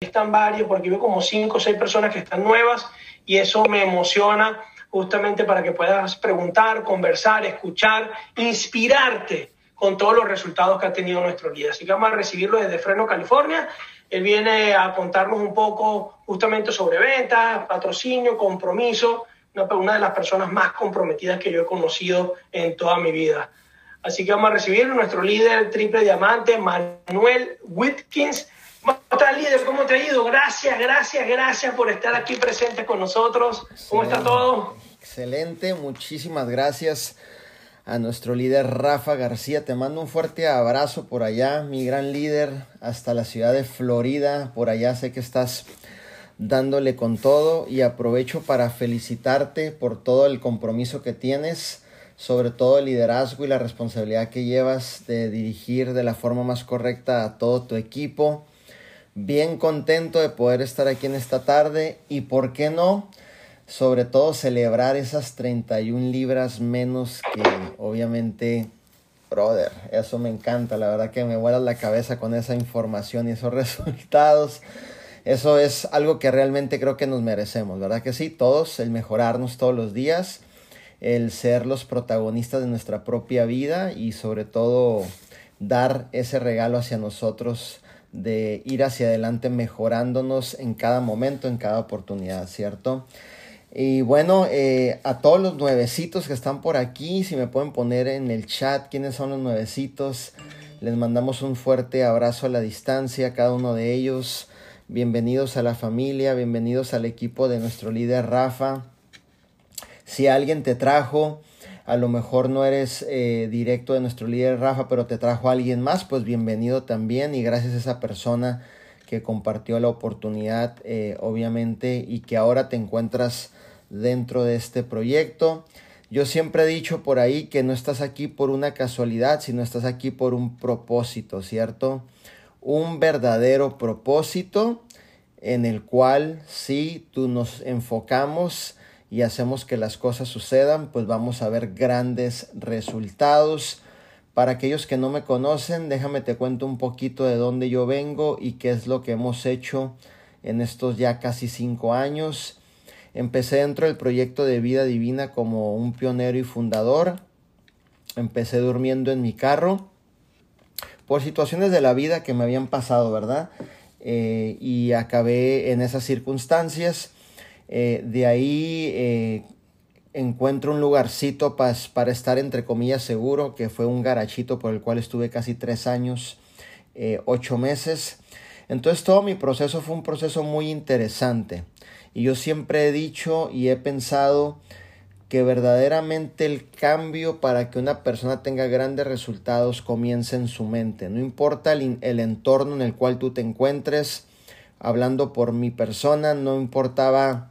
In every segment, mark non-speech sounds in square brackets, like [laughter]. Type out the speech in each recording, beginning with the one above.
están varios, porque veo como cinco o seis personas que están nuevas y eso me emociona justamente para que puedas preguntar, conversar, escuchar, inspirarte con todos los resultados que ha tenido nuestro líder. Así que vamos a recibirlo desde Freno, California. Él viene a contarnos un poco justamente sobre ventas, patrocinio, compromiso, una, de las personas más comprometidas que yo he conocido en toda mi vida. Así que vamos a recibir nuestro líder triple diamante, Manuel Whitkins. ¿Cómo estás, líder? ¿Cómo te ha ido? Gracias, gracias, gracias por estar aquí presente con nosotros. ¿Cómo está todo? Excelente, muchísimas gracias a nuestro líder Rafa García. Te mando un fuerte abrazo por allá, mi gran líder, hasta la ciudad de Florida. Por allá sé que estás dándole con todo y aprovecho para felicitarte por todo el compromiso que tienes, sobre todo el liderazgo y la responsabilidad que llevas de dirigir de la forma más correcta a todo tu equipo. Bien contento de poder estar aquí en esta tarde y, ¿por qué no? Sobre todo celebrar esas 31 libras menos que obviamente brother, eso me encanta, la verdad que me vuela la cabeza con esa información y esos [laughs] resultados. Eso es algo que realmente creo que nos merecemos, ¿verdad que sí? Todos, el mejorarnos todos los días, el ser los protagonistas de nuestra propia vida y sobre todo dar ese regalo hacia nosotros de ir hacia adelante mejorándonos en cada momento, en cada oportunidad, ¿cierto? Y bueno, eh, a todos los nuevecitos que están por aquí, si me pueden poner en el chat quiénes son los nuevecitos, les mandamos un fuerte abrazo a la distancia a cada uno de ellos. Bienvenidos a la familia, bienvenidos al equipo de nuestro líder Rafa. Si alguien te trajo, a lo mejor no eres eh, directo de nuestro líder Rafa, pero te trajo alguien más, pues bienvenido también y gracias a esa persona que compartió la oportunidad, eh, obviamente, y que ahora te encuentras dentro de este proyecto. Yo siempre he dicho por ahí que no estás aquí por una casualidad, sino estás aquí por un propósito, ¿cierto? un verdadero propósito en el cual si tú nos enfocamos y hacemos que las cosas sucedan, pues vamos a ver grandes resultados. Para aquellos que no me conocen, déjame te cuento un poquito de dónde yo vengo y qué es lo que hemos hecho en estos ya casi cinco años. Empecé dentro del proyecto de vida divina como un pionero y fundador. Empecé durmiendo en mi carro por situaciones de la vida que me habían pasado, ¿verdad? Eh, y acabé en esas circunstancias. Eh, de ahí eh, encuentro un lugarcito para estar entre comillas seguro, que fue un garachito por el cual estuve casi tres años, ocho meses. Entonces todo mi proceso fue un proceso muy interesante. Y yo siempre he dicho y he pensado que verdaderamente el cambio para que una persona tenga grandes resultados comience en su mente. No importa el, el, entorno en el cual tú te encuentres, hablando por mi persona, no importaba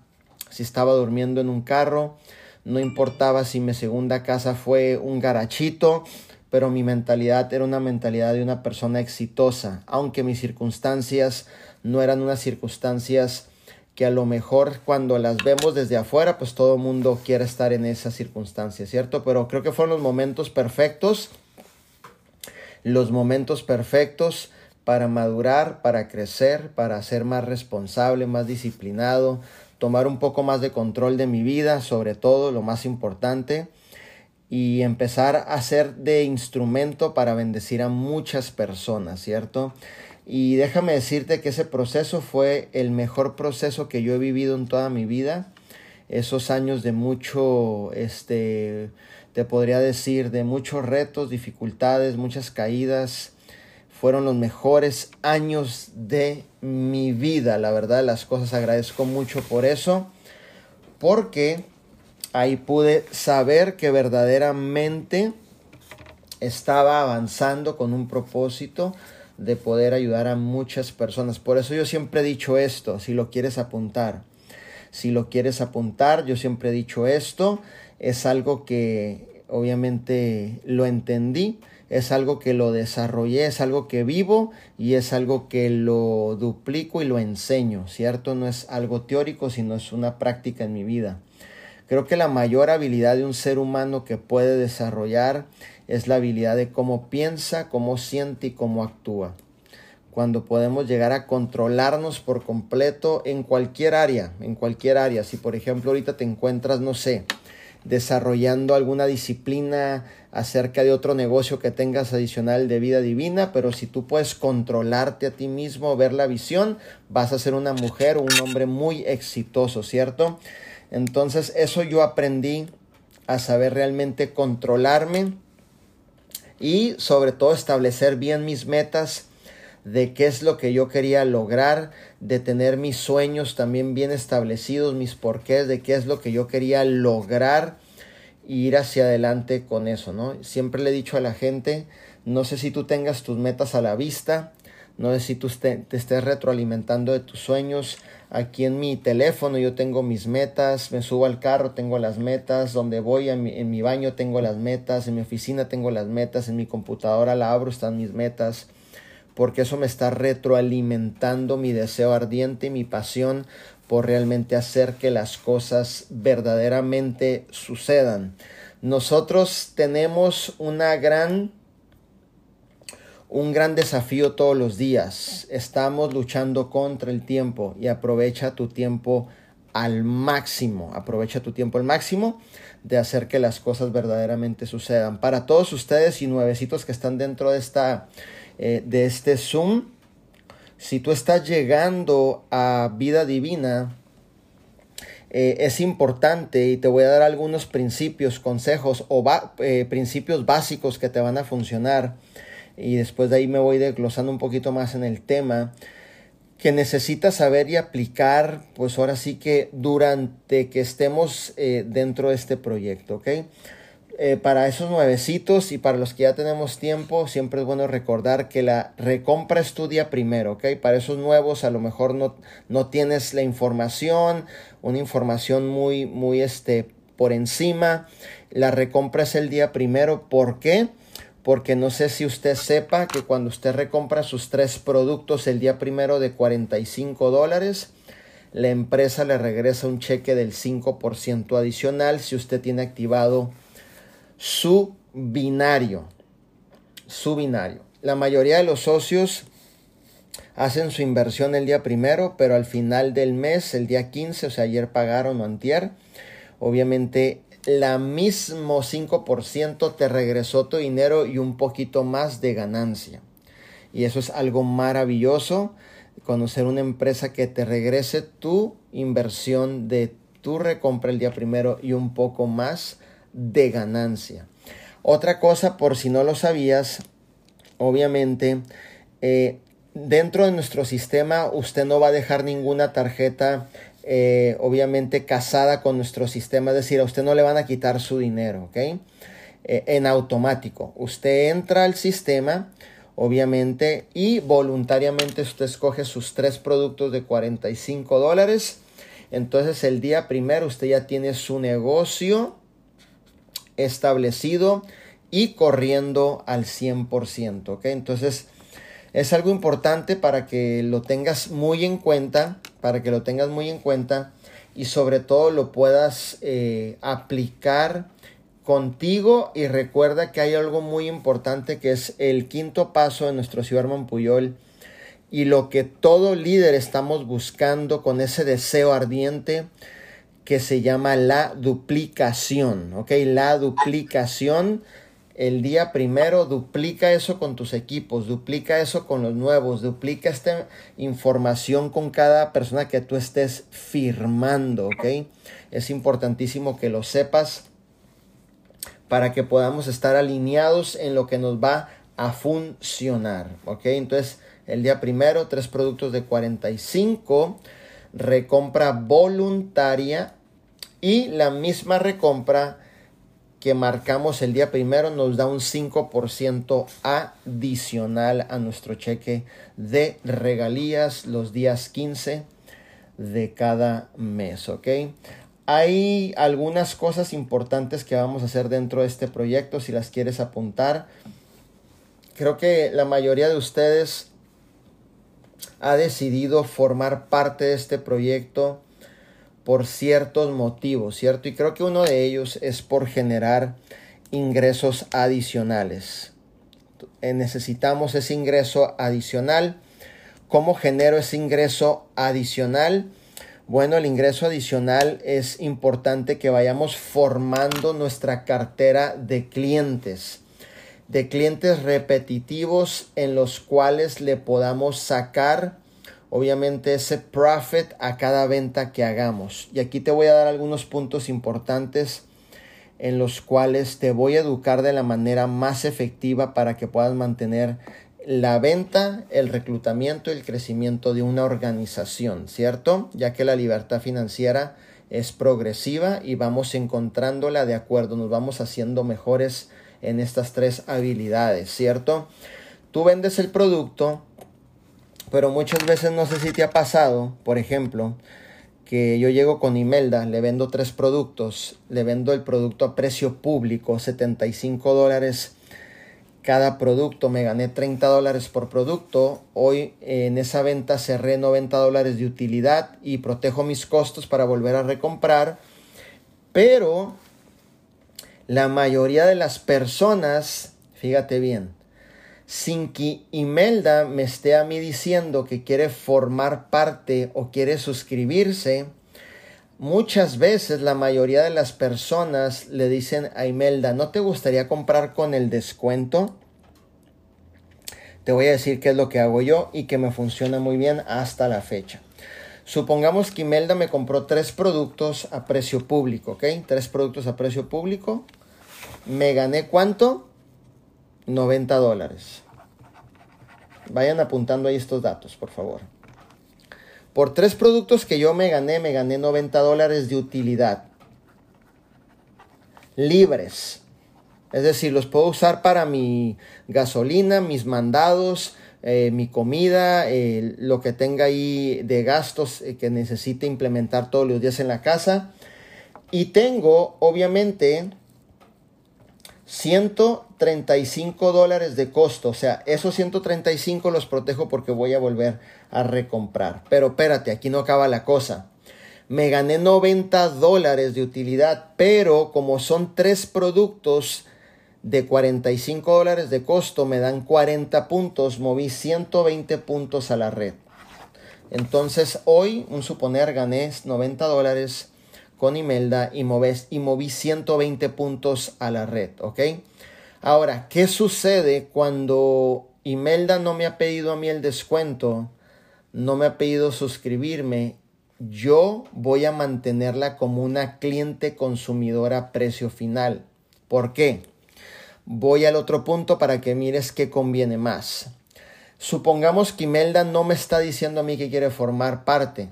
si estaba durmiendo en un carro, no importaba si mi segunda casa fue un garachito, pero mi mentalidad era una mentalidad de una persona exitosa, aunque mis circunstancias no eran unas circunstancias que a lo mejor cuando las vemos desde afuera, pues todo mundo quiere estar en esa circunstancia, ¿cierto? Pero creo que fueron los momentos perfectos, los momentos perfectos para madurar, para crecer, para ser más responsable, más disciplinado, tomar un poco más de control de mi vida, sobre todo lo más importante, y empezar a ser de instrumento para bendecir a muchas personas, ¿cierto? Y déjame decirte que ese proceso fue el mejor proceso que yo he vivido en toda mi vida. Esos años de mucho, este, te podría decir, de muchos retos, dificultades, muchas caídas, fueron los mejores años de mi vida. La verdad, las cosas agradezco mucho por eso, porque ahí pude saber que verdaderamente estaba avanzando con un propósito, de poder ayudar a muchas personas. Por eso yo siempre he dicho esto, si lo quieres apuntar. Si lo quieres apuntar, yo siempre he dicho esto, es algo que obviamente lo entendí, es algo que lo desarrollé, es algo que vivo y es algo que lo duplico y lo enseño, ¿cierto? No es algo teórico, sino es una práctica en mi vida. Creo que la mayor habilidad de un ser humano que puede desarrollar es la habilidad de cómo piensa, cómo siente y cómo actúa. cuando podemos llegar a controlarnos por completo en cualquier área, en cualquier área. Si por ejemplo ahorita te encuentras, no sé, desarrollando alguna disciplina acerca de otro negocio que tengas adicional de vida divina, pero si tú puedes controlarte a ti mismo, ver la visión, vas a ser una mujer o un hombre muy exitoso, ¿cierto? Entonces eso yo aprendí a saber realmente controlarme y sobre todo establecer bien mis metas de qué es lo que yo quería lograr, de tener mis sueños también bien establecidos, mis porqués, de qué es lo que yo quería lograr y ir hacia adelante con eso, ¿no? Siempre le he dicho a la gente, no sé si tú tengas tus metas a la vista, no sé si tú te, estés retroalimentando de tus sueños. Aquí en mi teléfono yo tengo mis metas, me subo al carro, tengo las metas, donde voy en mi, en mi baño tengo las metas, en mi oficina tengo las metas, en mi computadora la abro, están mis metas porque eso me está retroalimentando mi deseo ardiente y mi pasión por realmente hacer que las cosas verdaderamente sucedan. Nosotros tenemos una gran un gran desafío todos los días. Estamos luchando contra el tiempo y aprovecha tu tiempo al máximo. Aprovecha tu tiempo al máximo de hacer que las cosas verdaderamente sucedan. Para todos ustedes y nuevecitos que están dentro de esta eh, de este Zoom. Si tú estás llegando a vida divina, eh, es importante y te voy a dar algunos principios, consejos o eh, principios básicos que te van a funcionar. Y después de ahí me voy desglosando un poquito más en el tema que necesitas saber y aplicar, pues ahora sí que durante que estemos dentro de este proyecto, ¿ok? Eh, para esos nuevecitos y para los que ya tenemos tiempo, siempre es bueno recordar que la recompra estudia primero, ¿ok? Para esos nuevos a lo mejor no, no tienes la información, una información muy, muy este, por encima. La recompra es el día primero. ¿Por qué? Porque no sé si usted sepa que cuando usted recompra sus tres productos el día primero de 45 dólares, la empresa le regresa un cheque del 5% adicional si usted tiene activado su binario. Su binario. La mayoría de los socios hacen su inversión el día primero, pero al final del mes, el día 15, o sea, ayer pagaron o antier, obviamente la mismo 5% te regresó tu dinero y un poquito más de ganancia. Y eso es algo maravilloso, conocer una empresa que te regrese tu inversión de tu recompra el día primero y un poco más de ganancia. Otra cosa, por si no lo sabías, obviamente, eh, dentro de nuestro sistema usted no va a dejar ninguna tarjeta, eh, obviamente, casada con nuestro sistema, es decir, a usted no le van a quitar su dinero, ¿ok? Eh, en automático. Usted entra al sistema, obviamente, y voluntariamente usted escoge sus tres productos de 45 dólares. Entonces el día primero usted ya tiene su negocio establecido y corriendo al 100%, ¿ok? Entonces, es algo importante para que lo tengas muy en cuenta, para que lo tengas muy en cuenta y sobre todo lo puedas eh, aplicar contigo y recuerda que hay algo muy importante que es el quinto paso de nuestro ciudad Puyol y lo que todo líder estamos buscando con ese deseo ardiente que se llama la duplicación, ¿ok? La duplicación, el día primero duplica eso con tus equipos, duplica eso con los nuevos, duplica esta información con cada persona que tú estés firmando, ¿ok? Es importantísimo que lo sepas para que podamos estar alineados en lo que nos va a funcionar, ¿ok? Entonces, el día primero, tres productos de 45 recompra voluntaria y la misma recompra que marcamos el día primero nos da un 5% adicional a nuestro cheque de regalías los días 15 de cada mes, ¿ok? Hay algunas cosas importantes que vamos a hacer dentro de este proyecto si las quieres apuntar. Creo que la mayoría de ustedes ha decidido formar parte de este proyecto por ciertos motivos, ¿cierto? Y creo que uno de ellos es por generar ingresos adicionales. Eh, necesitamos ese ingreso adicional ¿Cómo genero ese ingreso adicional? Bueno, el ingreso adicional es importante que vayamos formando nuestra cartera de clientes, de clientes repetitivos en los cuales le podamos sacar obviamente ese profit a cada venta que hagamos. Y aquí te voy a dar algunos puntos importantes en los cuales te voy a educar de la manera más efectiva para que puedas mantener la venta, el reclutamiento y el crecimiento de una organización, ¿cierto? Ya que la libertad financiera es progresiva y vamos encontrándola de acuerdo, nos vamos haciendo mejores en estas tres habilidades, ¿cierto? Tú vendes el producto, pero muchas veces no sé si te ha pasado, por ejemplo, que yo llego con Imelda, le vendo tres productos, le vendo el producto a precio público, 75 dólares cada producto, me gané 30 dólares por producto, hoy en esa venta cerré 90 dólares de utilidad y protejo mis costos para volver a recomprar, pero la mayoría de las personas, fíjate bien, sin que Imelda me esté a mí diciendo que quiere formar parte o quiere suscribirse, muchas veces la mayoría de las personas le dicen a Imelda, ¿no te gustaría comprar con el descuento? Te voy a decir qué es lo que hago yo y que me funciona muy bien hasta la fecha. Supongamos que Imelda me compró tres productos a precio público, ¿ok? Tres productos a precio público. Me gané cuánto? 90 dólares. Vayan apuntando ahí estos datos, por favor. Por tres productos que yo me gané, me gané 90 dólares de utilidad. Libres. Es decir, los puedo usar para mi gasolina, mis mandados, eh, mi comida, lo que tenga ahí de gastos eh, que necesite implementar todos los días en la casa. Y tengo, obviamente, 135 dólares de costo. O sea, esos 135 los protejo porque voy a volver a recomprar. Pero espérate, aquí no acaba la cosa. Me gané 90 dólares de utilidad, pero como son tres productos de 45 dólares de costo, me dan 40 puntos, moví 120 puntos a la red. Entonces hoy, un suponer, gané 90 dólares con Imelda y, moves, y moví 120 puntos a la red, ¿ok? Ahora, ¿qué sucede cuando Imelda no me ha pedido a mí el descuento? No me ha pedido suscribirme. Yo voy a mantenerla como una cliente consumidora a precio final. ¿Por qué? Voy al otro punto para que mires qué conviene más. Supongamos que Imelda no me está diciendo a mí que quiere formar parte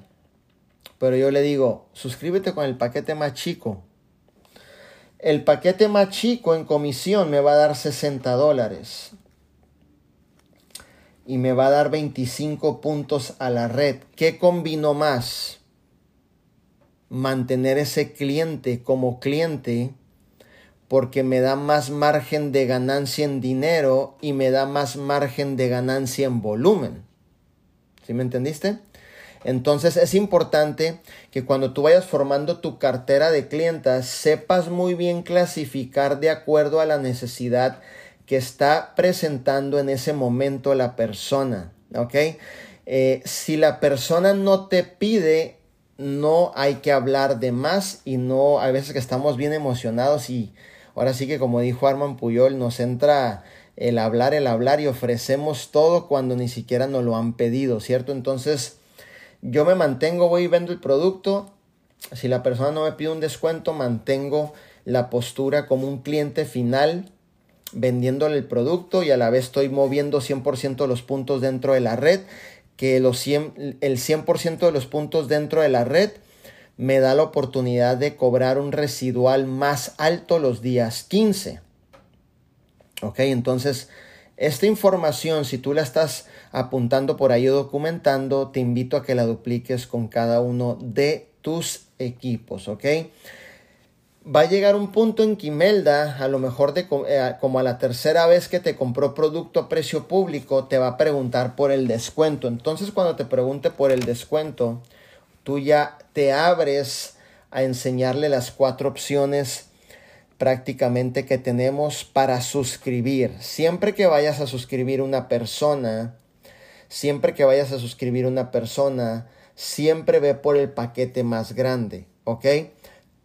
pero yo le digo, suscríbete con el paquete más chico. El paquete más chico en comisión me va a dar 60 dólares. Y me va a dar 25 puntos a la red. ¿Qué combino más? Mantener ese cliente como cliente porque me da más margen de ganancia en dinero y me da más margen de ganancia en volumen. ¿Sí me entendiste? Entonces es importante que cuando tú vayas formando tu cartera de clientas sepas muy bien clasificar de acuerdo a la necesidad que está presentando en ese momento la persona. ¿Ok? Eh, si la persona no te pide, no hay que hablar de más y no, hay veces que estamos bien emocionados y ahora sí que como dijo Arman Puyol, nos entra el hablar, el hablar y ofrecemos todo cuando ni siquiera nos lo han pedido, ¿cierto? Entonces, yo me mantengo, voy y vendo el producto. Si la persona no me pide un descuento, mantengo la postura como un cliente final vendiéndole el producto y a la vez estoy moviendo 100% de los puntos dentro de la red, que los 100, el 100% de los puntos dentro de la red me da la oportunidad de cobrar un residual más alto los días 15. Ok, entonces esta información, si tú la estás apuntando por ahí o documentando, te invito a que la dupliques con cada uno de tus equipos, ¿ok? Va a llegar un punto en que Imelda, a lo mejor de, eh, como a la tercera vez que te compró producto a precio público, te va a preguntar por el descuento. Entonces, cuando te pregunte por el descuento, tú ya te abres a enseñarle las cuatro opciones prácticamente que tenemos para suscribir. Siempre que vayas a suscribir una persona, siempre que vayas a suscribir una persona, siempre ve por el paquete más grande, ¿ok?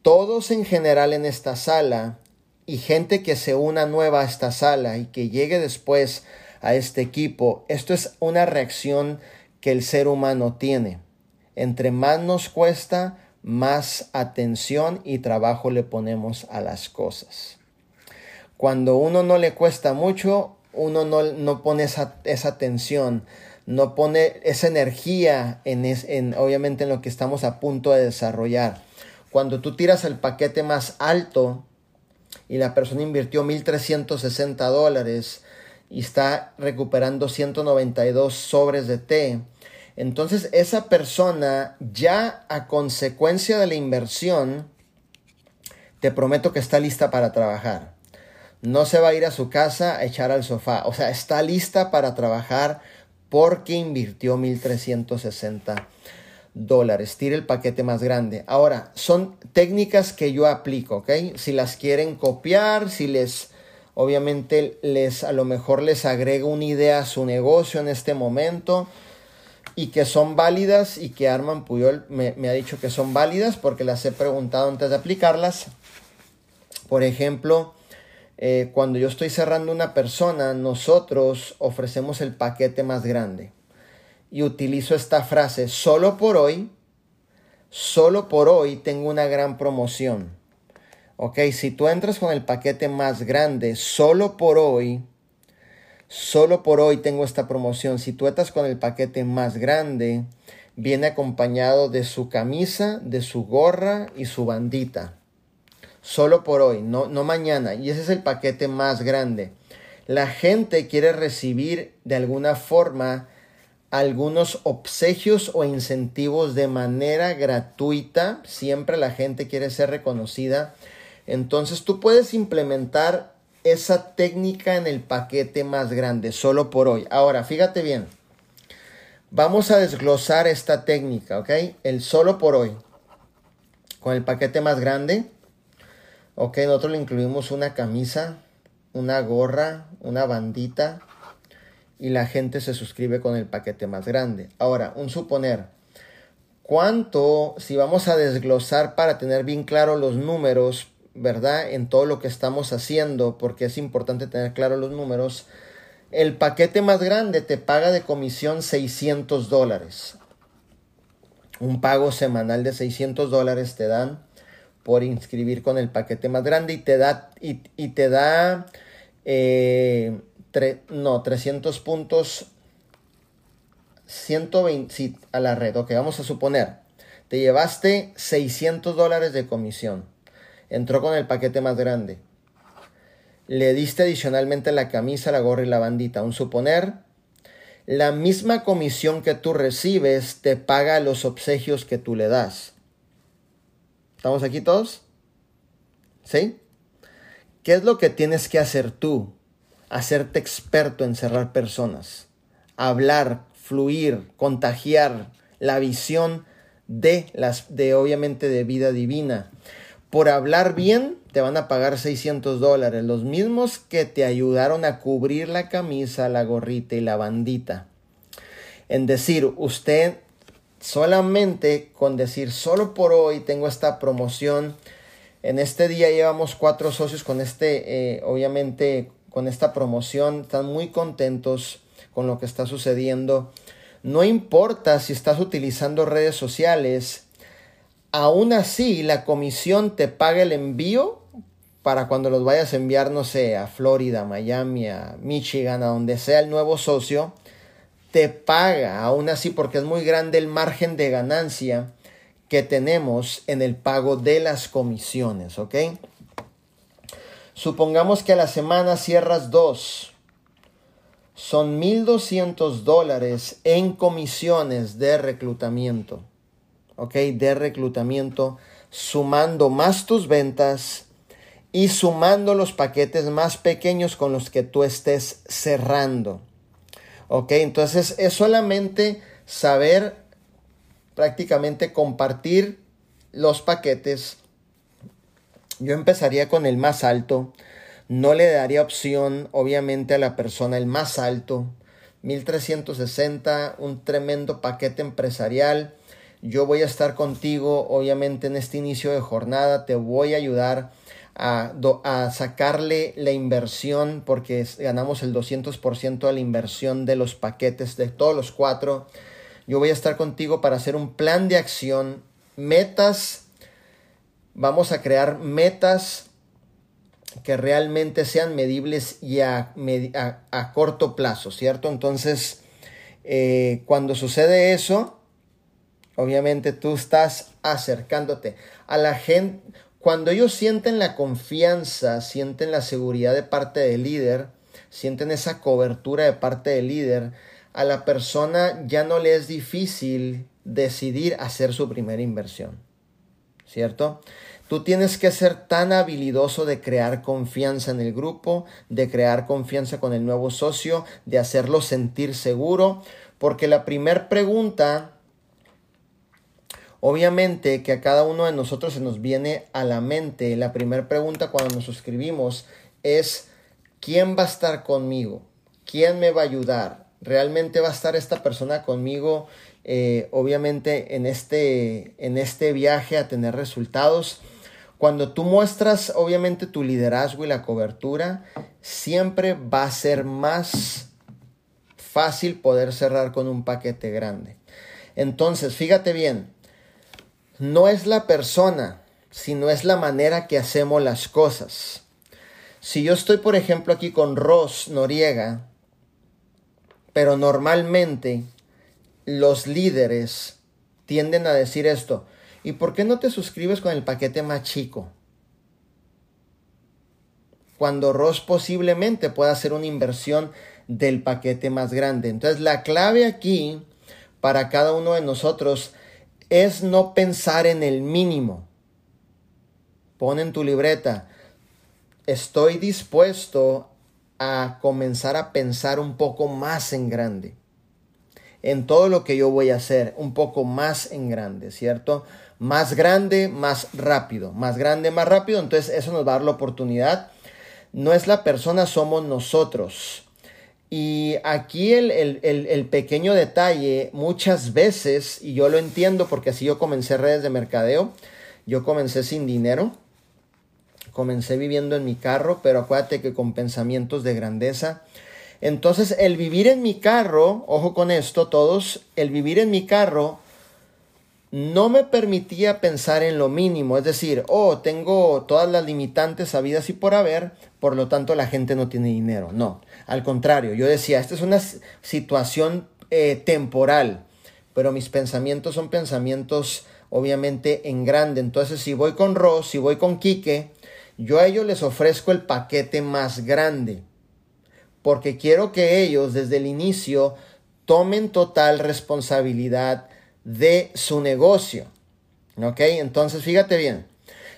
Todos en general en esta sala y gente que se una nueva a esta sala y que llegue después a este equipo, esto es una reacción que el ser humano tiene. Entre más nos cuesta, más atención y trabajo le ponemos a las cosas. Cuando uno no le cuesta mucho, uno no, pone esa, esa atención, no pone esa energía en, en, obviamente en lo que estamos a punto de desarrollar. Cuando tú tiras el paquete más alto y la persona invirtió 1.360 dólares y está recuperando 192 sobres de té, entonces esa persona ya a consecuencia de la inversión, te prometo que está lista para trabajar. No se va a ir a su casa a echar al sofá. O sea, está lista para trabajar porque invirtió 1.360 dólares. Tire el paquete más grande. Ahora, son técnicas que yo aplico, ¿ok? Si las quieren copiar, si les, obviamente, les, a lo mejor les agrego una idea a su negocio en este momento y que son válidas y que Arman Puyol me, ha dicho que son válidas porque las he preguntado antes de aplicarlas. Por ejemplo, eh, cuando yo estoy cerrando una persona, nosotros ofrecemos el paquete más grande. Y utilizo esta frase, solo por hoy, solo por hoy tengo una gran promoción. Ok, si tú entras con el paquete más grande, solo por hoy, solo por hoy tengo esta promoción. Si tú entras con el paquete más grande, viene acompañado de su camisa, de su gorra y su bandita solo por hoy, no, no mañana. Y ese es el paquete más grande. La gente quiere recibir de alguna forma algunos obsequios o incentivos de manera gratuita. Siempre la gente quiere ser reconocida. Entonces tú puedes implementar esa técnica en el paquete más grande, solo por hoy. Ahora, fíjate bien. Vamos a desglosar esta técnica, ¿ok? El solo por hoy. Con el paquete más grande Ok, nosotros le incluimos una camisa, una gorra, una bandita y la gente se suscribe con el paquete más grande. Ahora, un suponer, ¿cuánto, si vamos a desglosar para tener bien claro los números, ¿verdad? En todo lo que estamos haciendo, porque es importante tener claro los números, el paquete más grande te paga de comisión 600 dólares. Un pago semanal de 600 dólares te dan por inscribir con el paquete más grande y te da, y, te da eh, no, 300 puntos, 120 a la red. Ok, vamos a suponer, te llevaste 600 dólares de comisión, entró con el paquete más grande, le diste adicionalmente la camisa, la gorra y la bandita. Un suponer, la misma comisión que tú recibes te paga los obsequios que tú le das. ¿Estamos aquí todos? ¿Sí? ¿Qué es lo que tienes que hacer tú? Hacerte experto en cerrar personas. Hablar, fluir, contagiar la visión de las de obviamente de vida divina. Por hablar bien te van a pagar 600 dólares, los mismos que te ayudaron a cubrir la camisa, la gorrita y la bandita. En decir, usted solamente con decir solo por hoy tengo esta promoción. En este día llevamos cuatro socios con este, eh, obviamente, con esta promoción. Están muy contentos con lo que está sucediendo. No importa si estás utilizando redes sociales, aún así la comisión te paga el envío para cuando los vayas a enviar, no sé, a Florida, Miami, a Michigan, a donde sea el nuevo socio te paga, aún así porque es muy grande el margen de ganancia que tenemos en el pago de las comisiones, ¿ok? Supongamos que a la semana cierras dos. Son 1.200 dólares en comisiones de reclutamiento, ¿ok? De reclutamiento, sumando más tus ventas y sumando los paquetes más pequeños con los que tú estés cerrando. Ok, entonces es solamente saber prácticamente compartir los paquetes. Yo empezaría con el más alto. No le daría opción, obviamente, a la persona el más alto. 1360, un tremendo paquete empresarial. Yo voy a estar contigo, obviamente, en este inicio de jornada. Te voy a ayudar a, a sacarle la inversión porque ganamos el 200% de la inversión de los paquetes de todos los cuatro. Yo voy a estar contigo para hacer un plan de acción, metas. Vamos a crear metas que realmente sean medibles y a, a, corto plazo, ¿cierto? Entonces, eh, cuando sucede eso, obviamente tú estás acercándote a la gente. Cuando ellos sienten la confianza, sienten la seguridad de parte del líder, sienten esa cobertura de parte del líder, a la persona ya no le es difícil decidir hacer su primera inversión. ¿Cierto? Tú tienes que ser tan habilidoso de crear confianza en el grupo, de crear confianza con el nuevo socio, de hacerlo sentir seguro, porque la primera pregunta Obviamente que a cada uno de nosotros se nos viene a la mente, la primera pregunta cuando nos suscribimos es, ¿quién va a estar conmigo? ¿Quién me va a ayudar? ¿Realmente va a estar esta persona conmigo, eh, obviamente, en este, en este viaje a tener resultados? Cuando tú muestras, obviamente, tu liderazgo y la cobertura, siempre va a ser más fácil poder cerrar con un paquete grande. Entonces, fíjate bien, no es la persona, sino es la manera que hacemos las cosas. Si yo estoy, por ejemplo, aquí con Ross Noriega, pero normalmente los líderes tienden a decir esto, ¿y por qué no te suscribes con el paquete más chico? Cuando Ross posiblemente pueda hacer una inversión del paquete más grande. Entonces la clave aquí para cada uno de nosotros es no pensar en el mínimo. Pon en tu libreta, estoy dispuesto a comenzar a pensar un poco más en grande. En todo lo que yo voy a hacer, un poco más en grande, ¿cierto? Más grande, más rápido. Más grande, más rápido. Entonces eso nos va a dar la oportunidad. No es la persona, somos nosotros. Y aquí el, pequeño detalle, muchas veces, y yo lo entiendo porque así yo comencé redes de mercadeo, yo comencé sin dinero, comencé viviendo en mi carro, pero acuérdate que con pensamientos de grandeza. Entonces el vivir en mi carro, ojo con esto todos, el vivir en mi carro no me permitía pensar en lo mínimo, es decir, oh, tengo todas las limitantes habidas y por haber, por lo tanto la gente no tiene dinero. No, al contrario, yo decía, esta es una situación eh, temporal, pero mis pensamientos son pensamientos obviamente en grande. Entonces, si voy con Ross, si voy con Quique, yo a ellos les ofrezco el paquete más grande, porque quiero que ellos desde el inicio tomen total responsabilidad de su negocio. ¿Ok? Entonces, fíjate bien.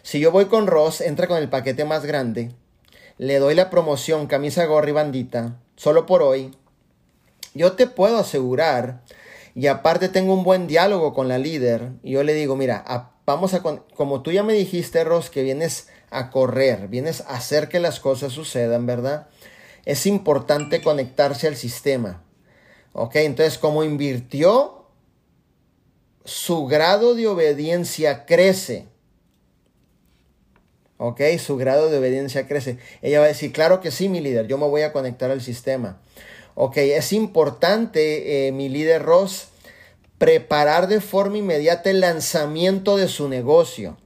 Si yo voy con Ross, entra con el paquete más grande. Le doy la promoción camisa, gorra y bandita. Solo por hoy. Yo te puedo asegurar. Y aparte tengo un buen diálogo con la líder. Y yo le digo, mira, vamos a... Como tú ya me dijiste, Ross, que vienes a correr. Vienes a hacer que las cosas sucedan, ¿verdad? Es importante conectarse al sistema. ¿Ok? Entonces, como invirtió su grado de obediencia crece. ¿Ok? Su grado de obediencia crece. Ella va a decir, claro que sí, mi líder, yo me voy a conectar al sistema. Ok, es importante, eh, mi líder Ross, preparar de forma inmediata el lanzamiento de su negocio.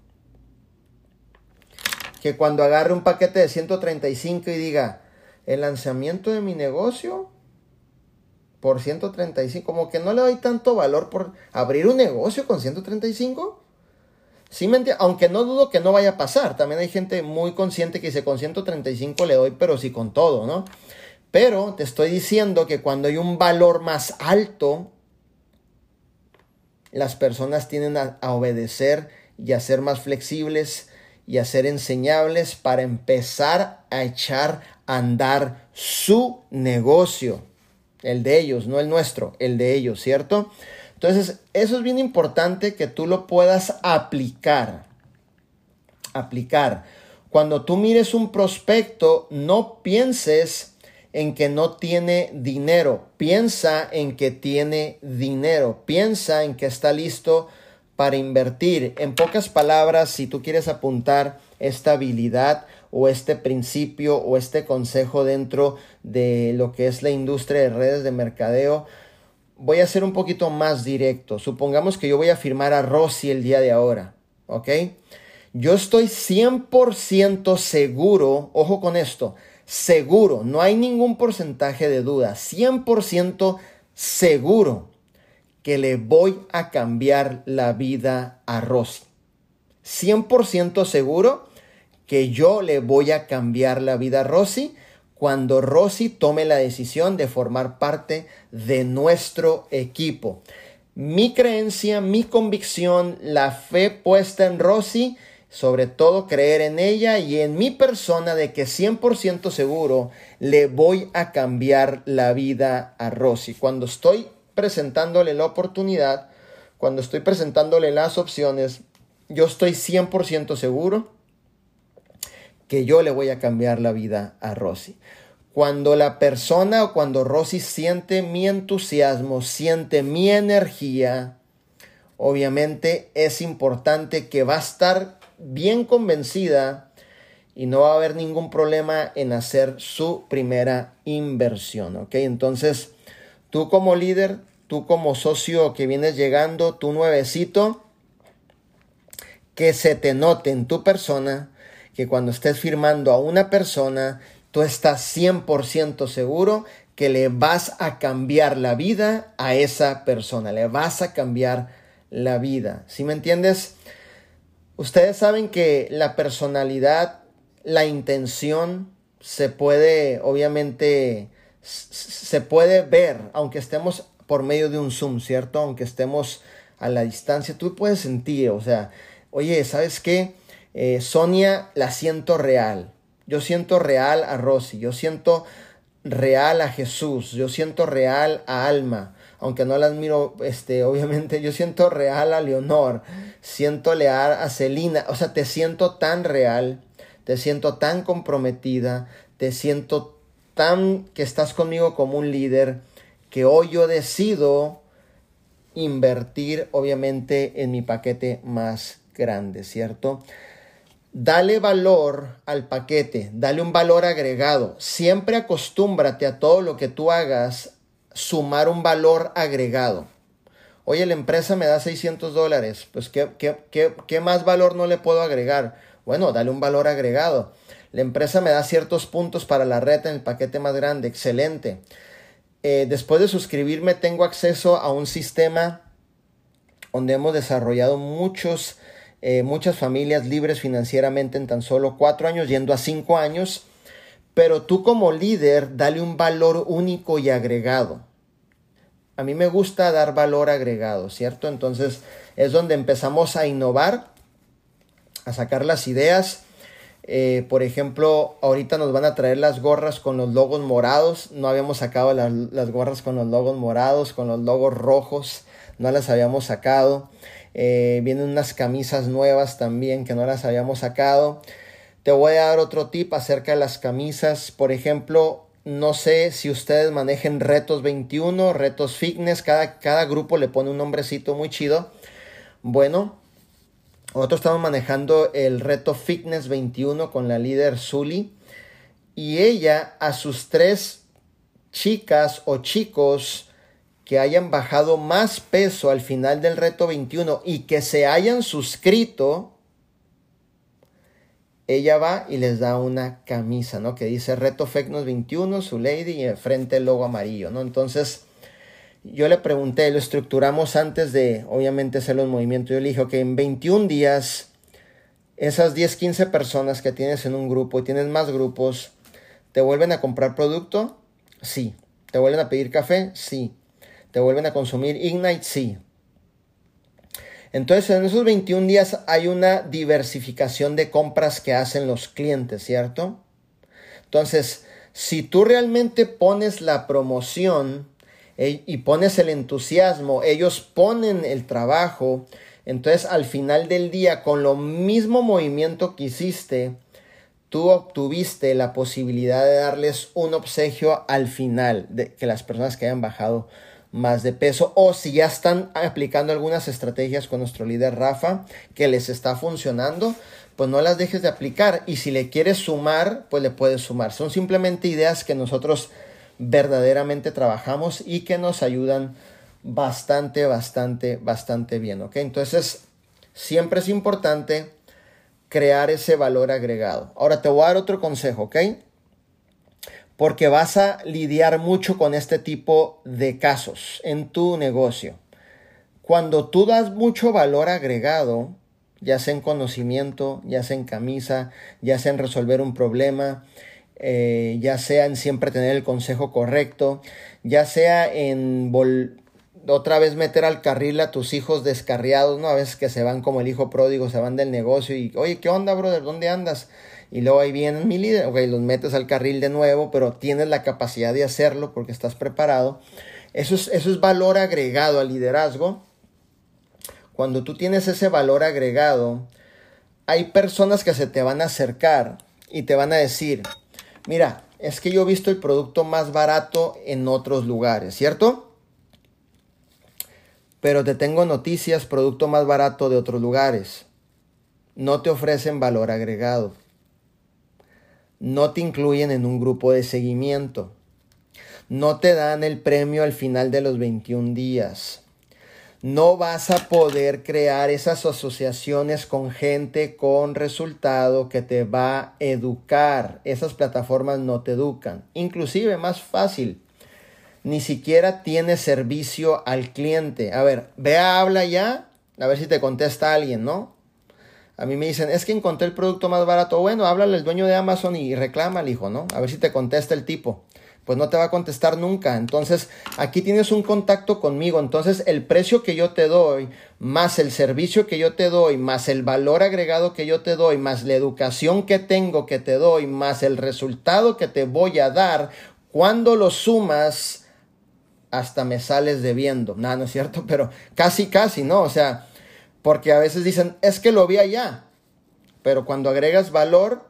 Que cuando agarre un paquete de 135 y diga, el lanzamiento de mi negocio, por 135, como que no le doy tanto valor por abrir un negocio con 135. Sí, aunque no dudo que no vaya a pasar. También hay gente muy consciente que dice con 135 le doy, pero sí con todo, ¿no? Pero te estoy diciendo que cuando hay un valor más alto, las personas tienden a, obedecer y a ser más flexibles y a ser enseñables para empezar a echar a andar su negocio el de ellos, no el nuestro, el de ellos, ¿cierto? Entonces, eso es bien importante que tú lo puedas aplicar. Aplicar. Cuando tú mires un prospecto, no pienses en que no tiene dinero, piensa en que tiene dinero, piensa en que está listo para invertir. En pocas palabras, si tú quieres apuntar esta habilidad o este principio o este consejo dentro de lo que es la industria de redes de mercadeo, voy a ser un poquito más directo. Supongamos que yo voy a firmar a Rosy el día de ahora, ¿ok? Yo estoy 100% seguro, ojo con esto, seguro, no hay ningún porcentaje de duda, 100% seguro que le voy a cambiar la vida a Rosy. 100% seguro que yo le voy a cambiar la vida a Rosy cuando Rosy tome la decisión de formar parte de nuestro equipo. Mi creencia, mi convicción, la fe puesta en Rosy, sobre todo creer en ella y en mi persona de que 100% seguro le voy a cambiar la vida a Rosy. Cuando estoy presentándole la oportunidad, cuando estoy presentándole las opciones, yo estoy 100% seguro que yo le voy a cambiar la vida a Rosy. Cuando la persona o cuando Rosy siente mi entusiasmo, siente mi energía, obviamente es importante que va a estar bien convencida y no va a haber ningún problema en hacer su primera inversión, ¿ok? Entonces, tú como líder, tú como socio que vienes llegando, tú nuevecito, que se te note en tu persona que cuando estés firmando a una persona, tú estás 100% seguro que le vas a cambiar la vida a esa persona, le vas a cambiar la vida. ¿Sí me entiendes? Ustedes saben que la personalidad, la intención se puede, obviamente, se puede ver, aunque estemos por medio de un Zoom, ¿cierto? Aunque estemos a la distancia, tú puedes sentir, o sea, oye, ¿sabes qué? Eh, Sonia la siento real. Yo siento real a Rosy. Yo siento real a Jesús. Yo siento real a Alma. Aunque no la admiro, este, [laughs] obviamente, yo siento real a Leonor. Siento leal a Celina. O sea, te siento tan real. Te siento tan comprometida. Te siento tan que estás conmigo como un líder. Que hoy yo decido invertir, obviamente, en mi paquete más grande, ¿cierto? Dale valor al paquete, dale un valor agregado. Siempre acostúmbrate a todo lo que tú hagas, sumar un valor agregado. Oye, la empresa me da 600 dólares, pues ¿qué, qué, más valor no le puedo agregar? Bueno, dale un valor agregado. La empresa me da ciertos puntos para la red en el paquete más grande, excelente. Eh, después de suscribirme tengo acceso a un sistema donde hemos desarrollado muchos eh, muchas familias libres financieramente en tan solo cuatro años, yendo a cinco años, pero tú como líder dale un valor único y agregado. A mí me gusta dar valor agregado, ¿cierto? Entonces es donde empezamos a innovar, a sacar las ideas. Eh, por ejemplo, ahorita nos van a traer las gorras con los logos morados. No habíamos sacado las, las gorras con los logos morados, con los logos rojos. No las habíamos sacado. Eh, vienen unas camisas nuevas también que no las habíamos sacado. Te voy a dar otro tip acerca de las camisas. Por ejemplo, no sé si ustedes manejen retos 21, retos fitness. Cada, cada grupo le pone un nombrecito muy chido. Bueno, nosotros estamos manejando el reto fitness 21 con la líder Zully. Y ella a sus tres chicas o chicos que hayan bajado más peso al final del reto 21 y que se hayan suscrito, ella va y les da una camisa, ¿no? Que dice Reto Fecnos 21, su lady, y enfrente el logo amarillo, ¿no? Entonces, yo le pregunté, lo estructuramos antes de, obviamente, hacer los movimientos. Yo le dije, que en 21 días, esas 10, 15 personas que tienes en un grupo y tienes más grupos, ¿te vuelven a comprar producto? Sí. ¿Te vuelven a pedir café? Sí te vuelven a consumir Ignite, sí. Entonces, en esos 21 días hay una diversificación de compras que hacen los clientes, ¿cierto? Entonces, si tú realmente pones la promoción eh, y pones el entusiasmo, ellos ponen el trabajo, entonces al final del día, con lo mismo movimiento que hiciste, tú obtuviste la posibilidad de darles un obsequio al final, de que las personas que hayan bajado más de peso o si ya están aplicando algunas estrategias con nuestro líder Rafa que les está funcionando, pues no las dejes de aplicar y si le quieres sumar, pues le puedes sumar. Son simplemente ideas que nosotros verdaderamente trabajamos y que nos ayudan bastante, bastante, bastante bien, ¿ok? Entonces, siempre es importante crear ese valor agregado. Ahora te voy a dar otro consejo, ¿ok? Porque vas a lidiar mucho con este tipo de casos en tu negocio. Cuando tú das mucho valor agregado, ya sea en conocimiento, ya sea en camisa, ya sea en resolver un problema, eh, ya sea en siempre tener el consejo correcto, ya sea en otra vez meter al carril a tus hijos descarriados, ¿no? A veces que se van como el hijo pródigo, se van del negocio y, oye, ¿qué onda, brother? ¿Dónde andas? Y luego ahí viene mi líder, ok, los metes al carril de nuevo, pero tienes la capacidad de hacerlo porque estás preparado. Eso es, eso es valor agregado al liderazgo. Cuando tú tienes ese valor agregado, hay personas que se te van a acercar y te van a decir, mira, es que yo he visto el producto más barato en otros lugares, ¿cierto? Pero te tengo noticias, producto más barato de otros lugares. No te ofrecen valor agregado no te incluyen en un grupo de seguimiento, no te dan el premio al final de los 21 días. No vas a poder crear esas asociaciones con gente con resultado que te va a educar. Esas plataformas no te educan. Inclusive más fácil. Ni siquiera tiene servicio al cliente. A ver, vea, habla ya. A ver si te contesta alguien, ¿no? A mí me dicen, es que encontré el producto más barato. Bueno, háblale al dueño de Amazon y reclama al hijo, ¿no? A ver si te contesta el tipo. Pues no te va a contestar nunca. Entonces, aquí tienes un contacto conmigo. Entonces, el precio que yo te doy, más el servicio que yo te doy, más el valor agregado que yo te doy, más la educación que tengo que te doy, más el resultado que te voy a dar, cuando lo sumas, hasta me sales debiendo. Nada, no es cierto, [laughs] pero casi, casi, ¿no? O sea, porque a veces dicen, es que lo vi allá. Pero cuando agregas valor,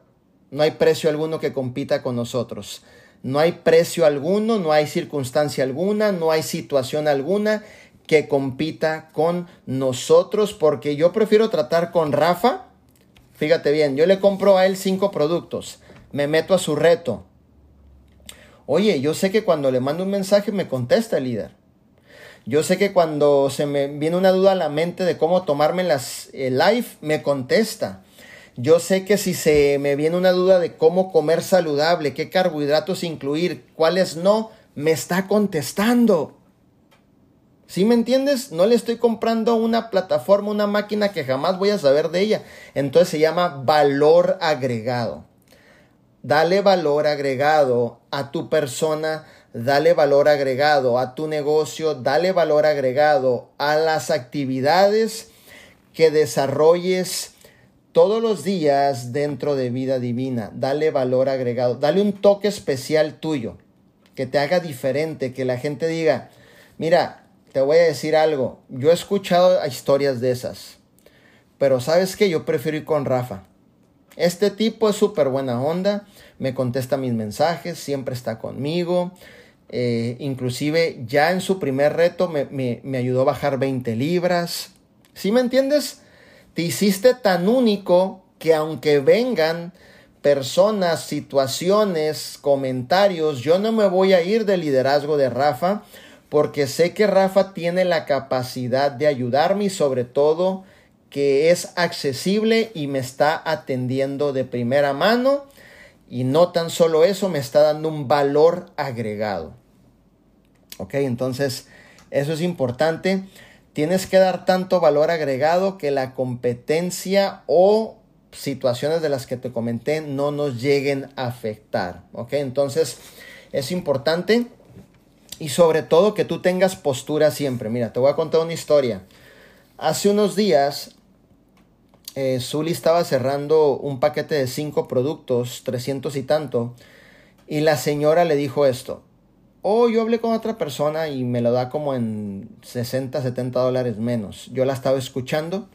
no hay precio alguno que compita con nosotros. No hay precio alguno, no hay circunstancia alguna, no hay situación alguna que compita con nosotros porque yo prefiero tratar con Rafa. Fíjate bien, yo le compro a él cinco productos, me meto a su reto. Oye, yo sé que cuando le mando un mensaje me contesta el líder. Yo sé que cuando se me viene una duda a la mente de cómo tomarme las eh, live, me contesta. Yo sé que si se me viene una duda de cómo comer saludable, qué carbohidratos incluir, cuáles no, me está contestando. ¿Sí me entiendes? No le estoy comprando una plataforma, una máquina que jamás voy a saber de ella. Entonces se llama valor agregado. Dale valor agregado a tu persona dale valor agregado a tu negocio, dale valor agregado a las actividades que desarrolles todos los días dentro de vida divina. Dale valor agregado, dale un toque especial tuyo, que te haga diferente, que la gente diga, mira, te voy a decir algo, yo he escuchado historias de esas, pero sabes que yo prefiero ir con Rafa. Este tipo es súper buena onda, me contesta mis mensajes, siempre está conmigo, eh, inclusive ya en su primer reto me, ayudó a bajar 20 libras. ¿Sí me entiendes? Te hiciste tan único que aunque vengan personas, situaciones, comentarios, yo no me voy a ir del liderazgo de Rafa porque sé que Rafa tiene la capacidad de ayudarme y sobre todo que es accesible y me está atendiendo de primera mano y no tan solo eso, me está dando un valor agregado. Ok, entonces eso es importante. Tienes que dar tanto valor agregado que la competencia o situaciones de las que te comenté no nos lleguen a afectar. Ok, entonces es importante y sobre todo que tú tengas postura siempre. Mira, te voy a contar una historia. Hace unos días eh, Zully estaba cerrando un paquete de cinco productos, 300 y tanto, y la señora le dijo esto. Oh, yo hablé con otra persona y me lo da como en 60, 70 dólares menos. Yo la estaba escuchando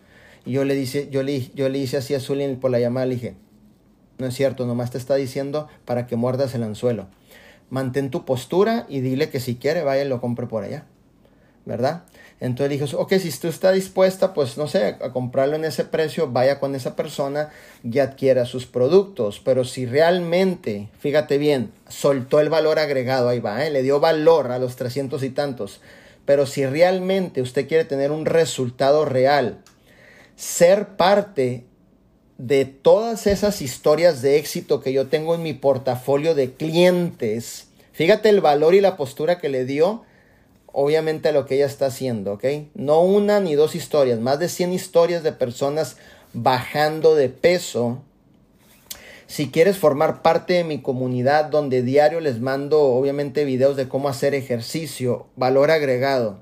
y yo le, dice, yo le, yo le hice así a Zully por la llamada, le dije, No es cierto, nomás te está diciendo para que muerdas el anzuelo. Mantén tu postura y dile que si quiere, vaya y lo compre por allá. ¿Verdad? Entonces dijo, ok, si tú está dispuesta, pues no sé, a comprarlo en ese precio, vaya con esa persona y adquiera sus productos. Pero si realmente, fíjate bien, soltó el valor agregado, ahí va, ¿eh? le dio valor a los 300 y tantos. Pero si realmente usted quiere tener un resultado real, ser parte de todas esas historias de éxito que yo tengo en mi portafolio de clientes, fíjate el valor y la postura que le dio obviamente a lo que ella está haciendo, ¿ok? No una ni dos historias, más de 100 historias de personas bajando de peso. Si quieres formar parte de mi comunidad donde diario les mando obviamente videos de cómo hacer ejercicio, valor agregado.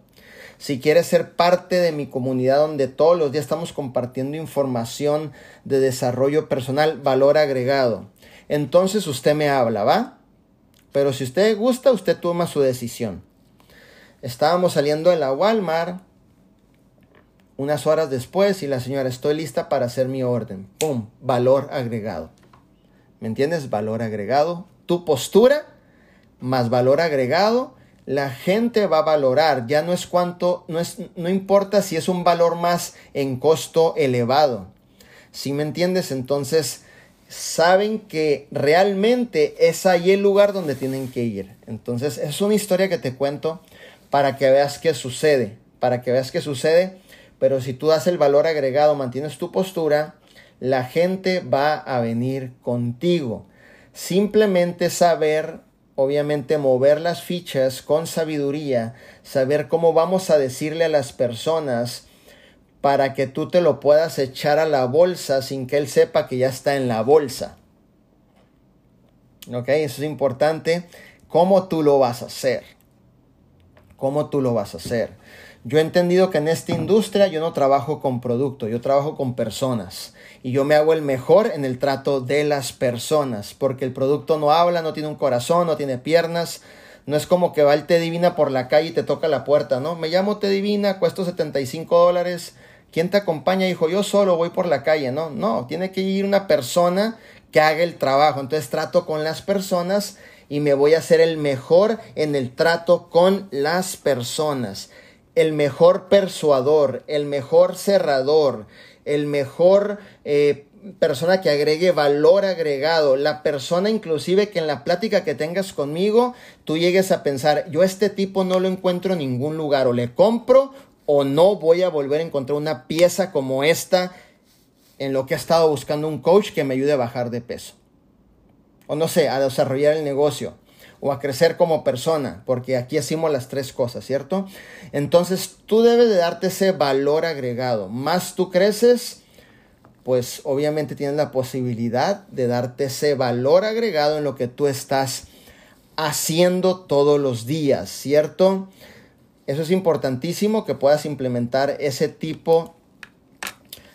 Si quieres ser parte de mi comunidad donde todos los días estamos compartiendo información de desarrollo personal, valor agregado. Entonces usted me habla, ¿va? Pero si usted gusta, usted toma su decisión. Estábamos saliendo de la Walmart unas horas después y la señora, estoy lista para hacer mi orden. ¡Pum! Valor agregado. ¿Me entiendes? Valor agregado. Tu postura más valor agregado. La gente va a valorar. Ya no es cuánto, no, es, no importa si es un valor más en costo elevado. Si me entiendes? Entonces saben que realmente es ahí el lugar donde tienen que ir. Entonces es una historia que te cuento para que veas qué sucede, para que veas qué sucede. Pero si tú das el valor agregado, mantienes tu postura, la gente va a venir contigo. Simplemente saber, obviamente, mover las fichas con sabiduría, saber cómo vamos a decirle a las personas para que tú te lo puedas echar a la bolsa sin que él sepa que ya está en la bolsa. ¿Ok? Eso es importante. ¿Cómo tú lo vas a hacer? Cómo tú lo vas a hacer. Yo he entendido que en esta industria yo no trabajo con producto, yo trabajo con personas. Y yo me hago el mejor en el trato de las personas, porque el producto no habla, no tiene un corazón, no tiene piernas. No es como que va el Te Divina por la calle y te toca la puerta, ¿no? Me llamo Te Divina, cuesto 75 dólares. ¿Quién te acompaña? Dijo, yo solo voy por la calle, ¿no? No, tiene que ir una persona que haga el trabajo. Entonces trato con las personas y me voy a hacer el mejor en el trato con las personas, el mejor persuador, el mejor cerrador, el mejor eh, persona que agregue valor agregado, la persona inclusive que en la plática que tengas conmigo tú llegues a pensar, yo este tipo no lo encuentro en ningún lugar, o le compro o no voy a volver a encontrar una pieza como esta en lo que he estado buscando un coach que me ayude a bajar de peso o no sé, a desarrollar el negocio o a crecer como persona, porque aquí hacemos las tres cosas, ¿cierto? Entonces tú debes de darte ese valor agregado. Más tú creces, pues obviamente tienes la posibilidad de darte ese valor agregado en lo que tú estás haciendo todos los días, ¿cierto? Eso es importantísimo que puedas implementar ese tipo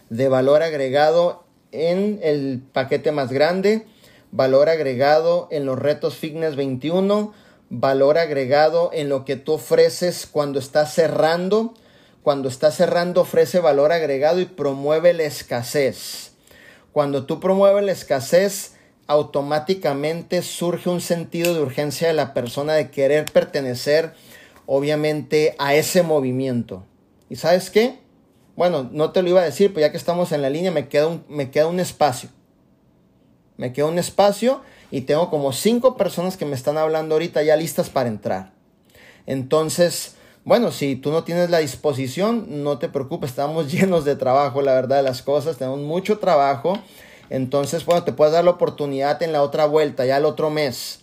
de valor agregado en el paquete más grande valor agregado en los retos Fitness 21, valor agregado en lo que tú ofreces cuando estás cerrando. Cuando estás cerrando ofrece valor agregado y promueve la escasez. Cuando tú promueves la escasez, automáticamente surge un sentido de urgencia de la persona de querer pertenecer, obviamente, a ese movimiento. ¿Y sabes qué? Bueno, no te lo iba a decir, pero ya que estamos en la línea, me queda un, me queda un espacio me queda un espacio y tengo como cinco personas que me están hablando ahorita ya listas para entrar. Entonces, bueno, si tú no tienes la disposición, no te preocupes, estamos [laughs] llenos de trabajo, la verdad de las cosas, tenemos mucho trabajo. Entonces, bueno, te puedes dar la oportunidad en la otra vuelta, ya el otro mes.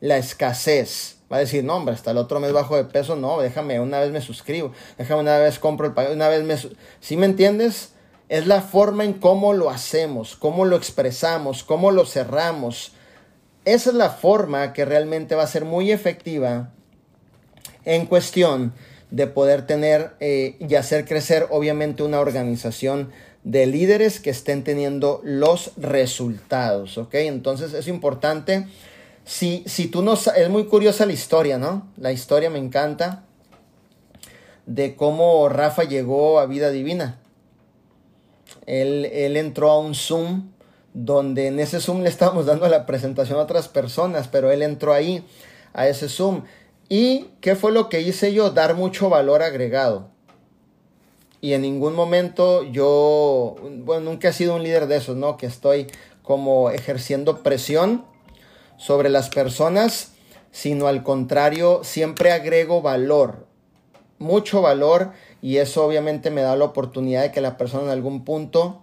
La escasez. Va a decir, no, hombre, hasta el otro mes bajo de peso, no, déjame, una vez me suscribo, déjame una vez compro el pago, una vez me... ¿Sí me entiendes? Es la forma en cómo lo hacemos, cómo lo expresamos, cómo lo cerramos. Esa es la forma que realmente va a ser muy efectiva en cuestión de poder tener eh, y hacer crecer obviamente una organización de líderes que estén teniendo los resultados, ¿ok? Entonces es importante, si, si tú no, es muy curiosa la historia, ¿no? La historia me encanta de cómo Rafa llegó a vida divina. Él, entró a un Zoom donde en ese Zoom le estábamos dando la presentación a otras personas, pero él entró ahí, a ese Zoom. ¿Y qué fue lo que hice yo? Dar mucho valor agregado. Y en ningún momento yo, bueno, nunca he sido un líder de esos, ¿no? Que estoy como ejerciendo presión sobre las personas, sino al contrario, siempre agrego valor, mucho valor, y eso obviamente me da la oportunidad de que la persona en algún punto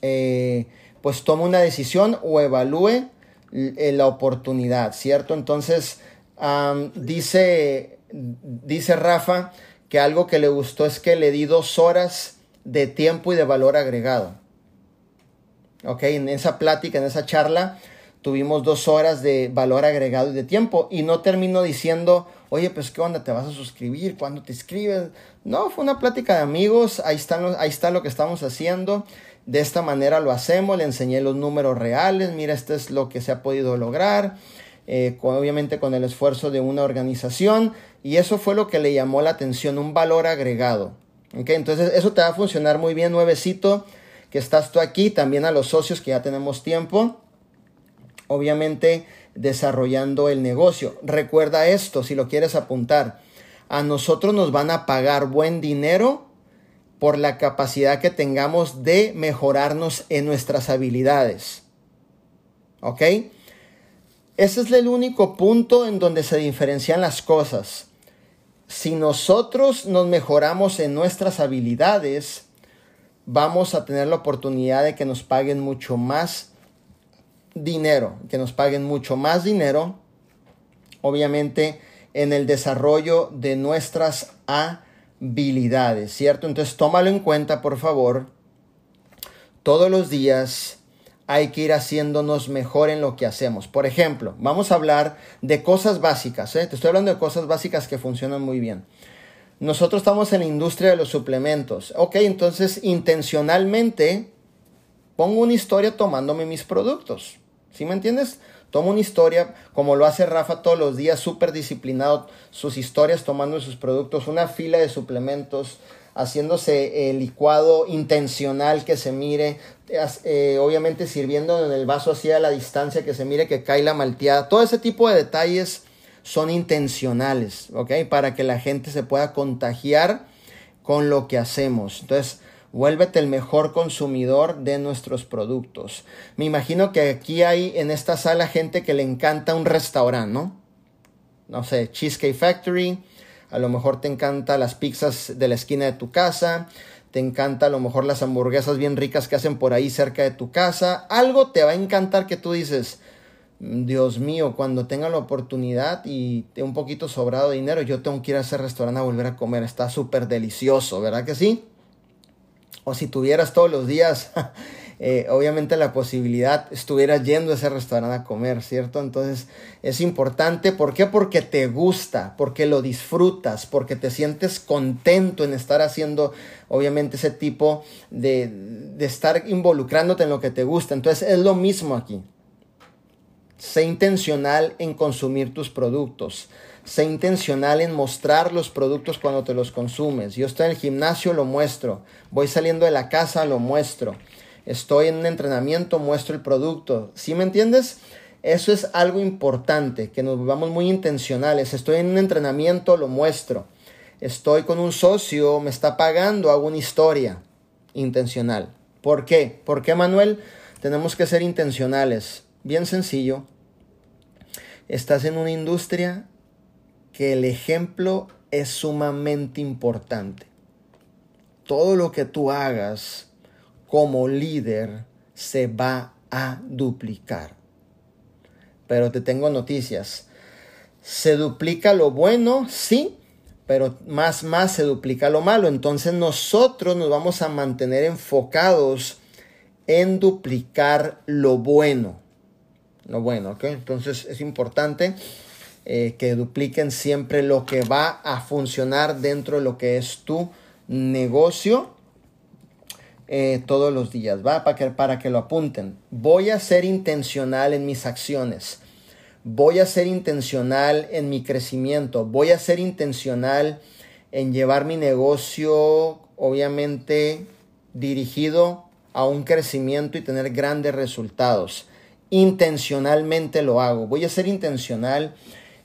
eh, pues tome una decisión o evalúe eh, la oportunidad, ¿cierto? Entonces, dice, dice Rafa que algo que le gustó es que le di dos horas de tiempo y de valor agregado. Ok, en esa plática, en esa charla, tuvimos dos horas de valor agregado y de tiempo y no termino diciendo, oye, pues qué onda, te vas a suscribir, cuando te inscribes. No, fue una plática de amigos, ahí, están ahí está lo que estamos haciendo de esta manera lo hacemos, le enseñé los números reales, mira, esto es lo que se ha podido lograr, eh, obviamente con el esfuerzo de una organización, y eso fue lo que le llamó la atención, un valor agregado. Entonces eso te va a funcionar muy bien, nuevecito, que estás tú aquí, también a los socios que ya tenemos tiempo, obviamente desarrollando el negocio. Recuerda esto, si lo quieres apuntar, a nosotros nos van a pagar buen dinero por la capacidad que tengamos de mejorarnos en nuestras habilidades. ¿Ok? Ese es el único punto en donde se diferencian las cosas. Si nosotros nos mejoramos en nuestras habilidades, vamos a tener la oportunidad de que nos paguen mucho más dinero, que nos paguen mucho más dinero, obviamente en el desarrollo de nuestras habilidades ¿cierto? Entonces tómalo en cuenta, por favor. Todos los días hay que ir haciéndonos mejor en lo que hacemos. Por ejemplo, vamos a hablar de cosas básicas. ¿eh? Te estoy hablando de cosas básicas que funcionan muy bien. Nosotros estamos en la industria de los suplementos. Ok, entonces intencionalmente pongo una historia tomándome mis productos. ¿Sí me entiendes? Toma una historia, como lo hace Rafa todos los días, súper disciplinado, sus historias tomando sus productos, una fila de suplementos, haciéndose el licuado intencional que se mire, eh, obviamente sirviendo en el vaso así a la distancia que se mire que cae la malteada. Todo ese tipo de detalles son intencionales, ¿ok? Para que la gente se pueda contagiar con lo que hacemos. Entonces, Vuélvete el mejor consumidor de nuestros productos. Me imagino que aquí hay en esta sala gente que le encanta un restaurante, ¿no? No sé, Cheesecake Factory. A lo mejor te encanta las pizzas de la esquina de tu casa. Te encanta a lo mejor las hamburguesas bien ricas que hacen por ahí cerca de tu casa. Algo te va a encantar que tú dices, Dios mío, cuando tenga la oportunidad y un poquito sobrado de dinero, yo tengo que ir a ese restaurante a volver a comer. Está súper delicioso, ¿verdad que sí? O si tuvieras todos los días, [laughs] eh, obviamente la posibilidad, estuvieras yendo a ese restaurante a comer, ¿cierto? Entonces es importante, ¿por qué? Porque te gusta, porque lo disfrutas, porque te sientes contento en estar haciendo, obviamente, ese tipo de, de estar involucrándote en lo que te gusta. Entonces es lo mismo aquí. Sé intencional en consumir tus productos. Sé intencional en mostrar los productos cuando te los consumes. Yo estoy en el gimnasio, lo muestro. Voy saliendo de la casa, lo muestro. Estoy en un entrenamiento, muestro el producto. ¿Sí me entiendes? Eso es algo importante, que nos volvamos muy intencionales. Estoy en un entrenamiento, lo muestro. Estoy con un socio, me está pagando, hago una historia intencional. ¿Por qué? ¿Por qué, Manuel? Tenemos que ser intencionales. Bien sencillo. Estás en una industria que el ejemplo es sumamente importante. Todo lo que tú hagas como líder se va a duplicar. Pero te tengo noticias. Se duplica lo bueno, sí, pero más más se duplica lo malo. Entonces nosotros nos vamos a mantener enfocados en duplicar lo bueno. Lo bueno, ¿ok? Entonces es importante eh, que dupliquen siempre lo que va a funcionar dentro de lo que es tu negocio eh, todos los días, ¿va? Para que, para que lo apunten. Voy a ser intencional en mis acciones. Voy a ser intencional en mi crecimiento. Voy a ser intencional en llevar mi negocio, obviamente, dirigido a un crecimiento y tener grandes resultados. Intencionalmente lo hago. Voy a ser intencional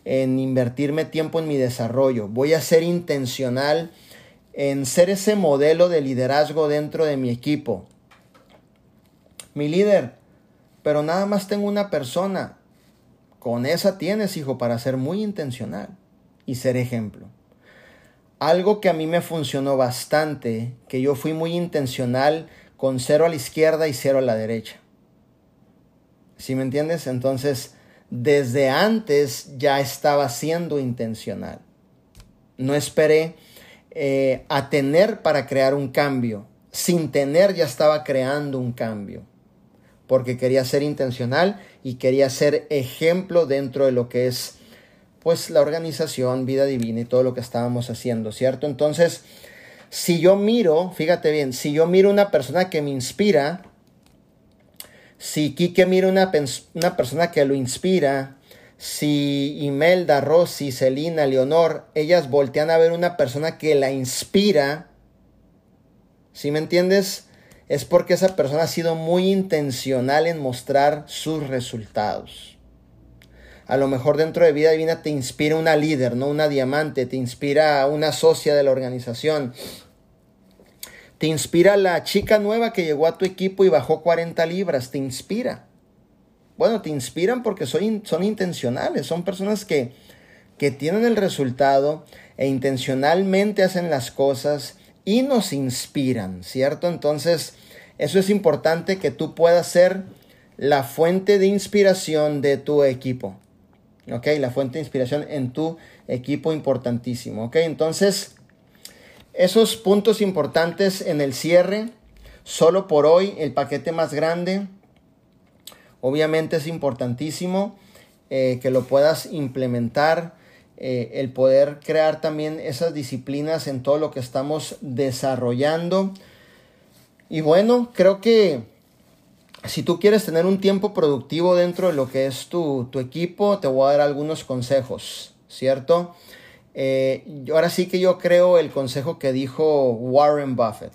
en invertirme tiempo en mi desarrollo. Voy a ser intencional en ser ese modelo de liderazgo dentro de mi equipo. Mi líder, pero nada más tengo una persona. Con esa tienes, hijo, para ser muy intencional y ser ejemplo. Algo que a mí me funcionó bastante, que yo fui muy intencional con cero a la izquierda y cero a la derecha. ¿Sí me entiendes? Entonces, desde antes ya estaba siendo intencional. No esperé eh, a tener para crear un cambio. Sin tener ya estaba creando un cambio. Porque quería ser intencional y quería ser ejemplo dentro de lo que es pues la organización, vida divina y todo lo que estábamos haciendo, ¿cierto? Entonces, si yo miro, fíjate bien, si yo miro una persona que me inspira, si Kike mira una, una persona que lo inspira, si Imelda, Rosy, Celina, Leonor, ellas voltean a ver una persona que la inspira, ¿sí me entiendes? Es porque esa persona ha sido muy intencional en mostrar sus resultados. A lo mejor dentro de Vida Divina te inspira una líder, no una diamante, te inspira una socia de la organización, te inspira la chica nueva que llegó a tu equipo y bajó 40 libras. Te inspira. Bueno, te inspiran porque son, son intencionales. Son personas que, que tienen el resultado e intencionalmente hacen las cosas y nos inspiran, ¿cierto? Entonces, eso es importante que tú puedas ser la fuente de inspiración de tu equipo. ¿Ok? La fuente de inspiración en tu equipo importantísimo. ¿Ok? Entonces, esos puntos importantes en el cierre, solo por hoy el paquete más grande, obviamente es importantísimo eh, que lo puedas implementar, eh, el poder crear también esas disciplinas en todo lo que estamos desarrollando. Y bueno, creo que si tú quieres tener un tiempo productivo dentro de lo que es tu, tu equipo, te voy a dar algunos consejos, ¿cierto? Eh, ahora sí que yo creo el consejo que dijo Warren Buffett.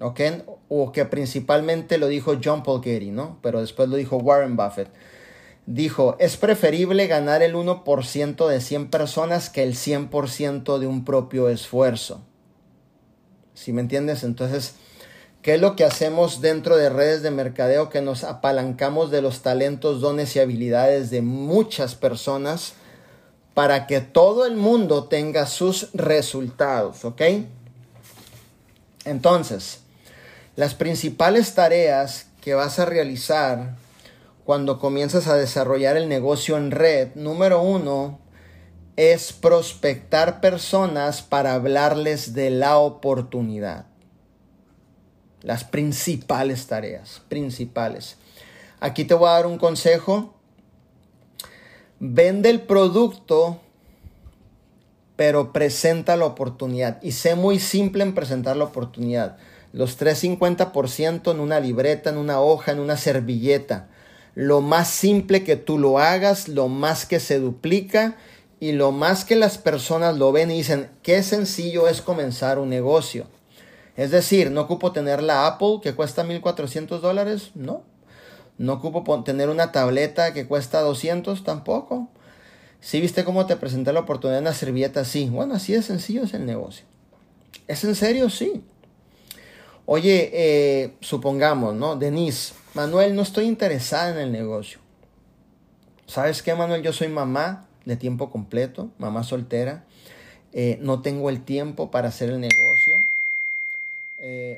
¿Ok? O que principalmente lo dijo John Paul Getty, ¿no? Pero después lo dijo Warren Buffett. Dijo, es preferible ganar el 1% de 100 personas que el 100% de un propio esfuerzo. ¿Sí me entiendes? Entonces, ¿qué es lo que hacemos dentro de redes de mercadeo? Que nos apalancamos de los talentos, dones y habilidades de muchas personas para que todo el mundo tenga sus resultados, ¿ok? Entonces, las principales tareas que vas a realizar cuando comienzas a desarrollar el negocio en red, número uno, es prospectar personas para hablarles de la oportunidad. Las principales tareas, principales. Aquí te voy a dar un consejo Vende el producto, pero presenta la oportunidad. Y sé muy simple en presentar la oportunidad. Los 350% en una libreta, en una hoja, en una servilleta. Lo más simple que tú lo hagas, lo más que se duplica y lo más que las personas lo ven y dicen, qué sencillo es comenzar un negocio. Es decir, no ocupo tener la Apple que cuesta 1.400 dólares, no, no ocupo tener una tableta que cuesta 200 tampoco. Si viste cómo te presenté la oportunidad en una servilleta, sí. Bueno, así de sencillo es el negocio. ¿Es en serio? Sí. Oye, eh, supongamos, ¿no? Denise, Manuel, no estoy interesada en el negocio. ¿Sabes qué, Manuel? Yo soy mamá de tiempo completo, mamá soltera. Eh, no tengo el tiempo para hacer el negocio.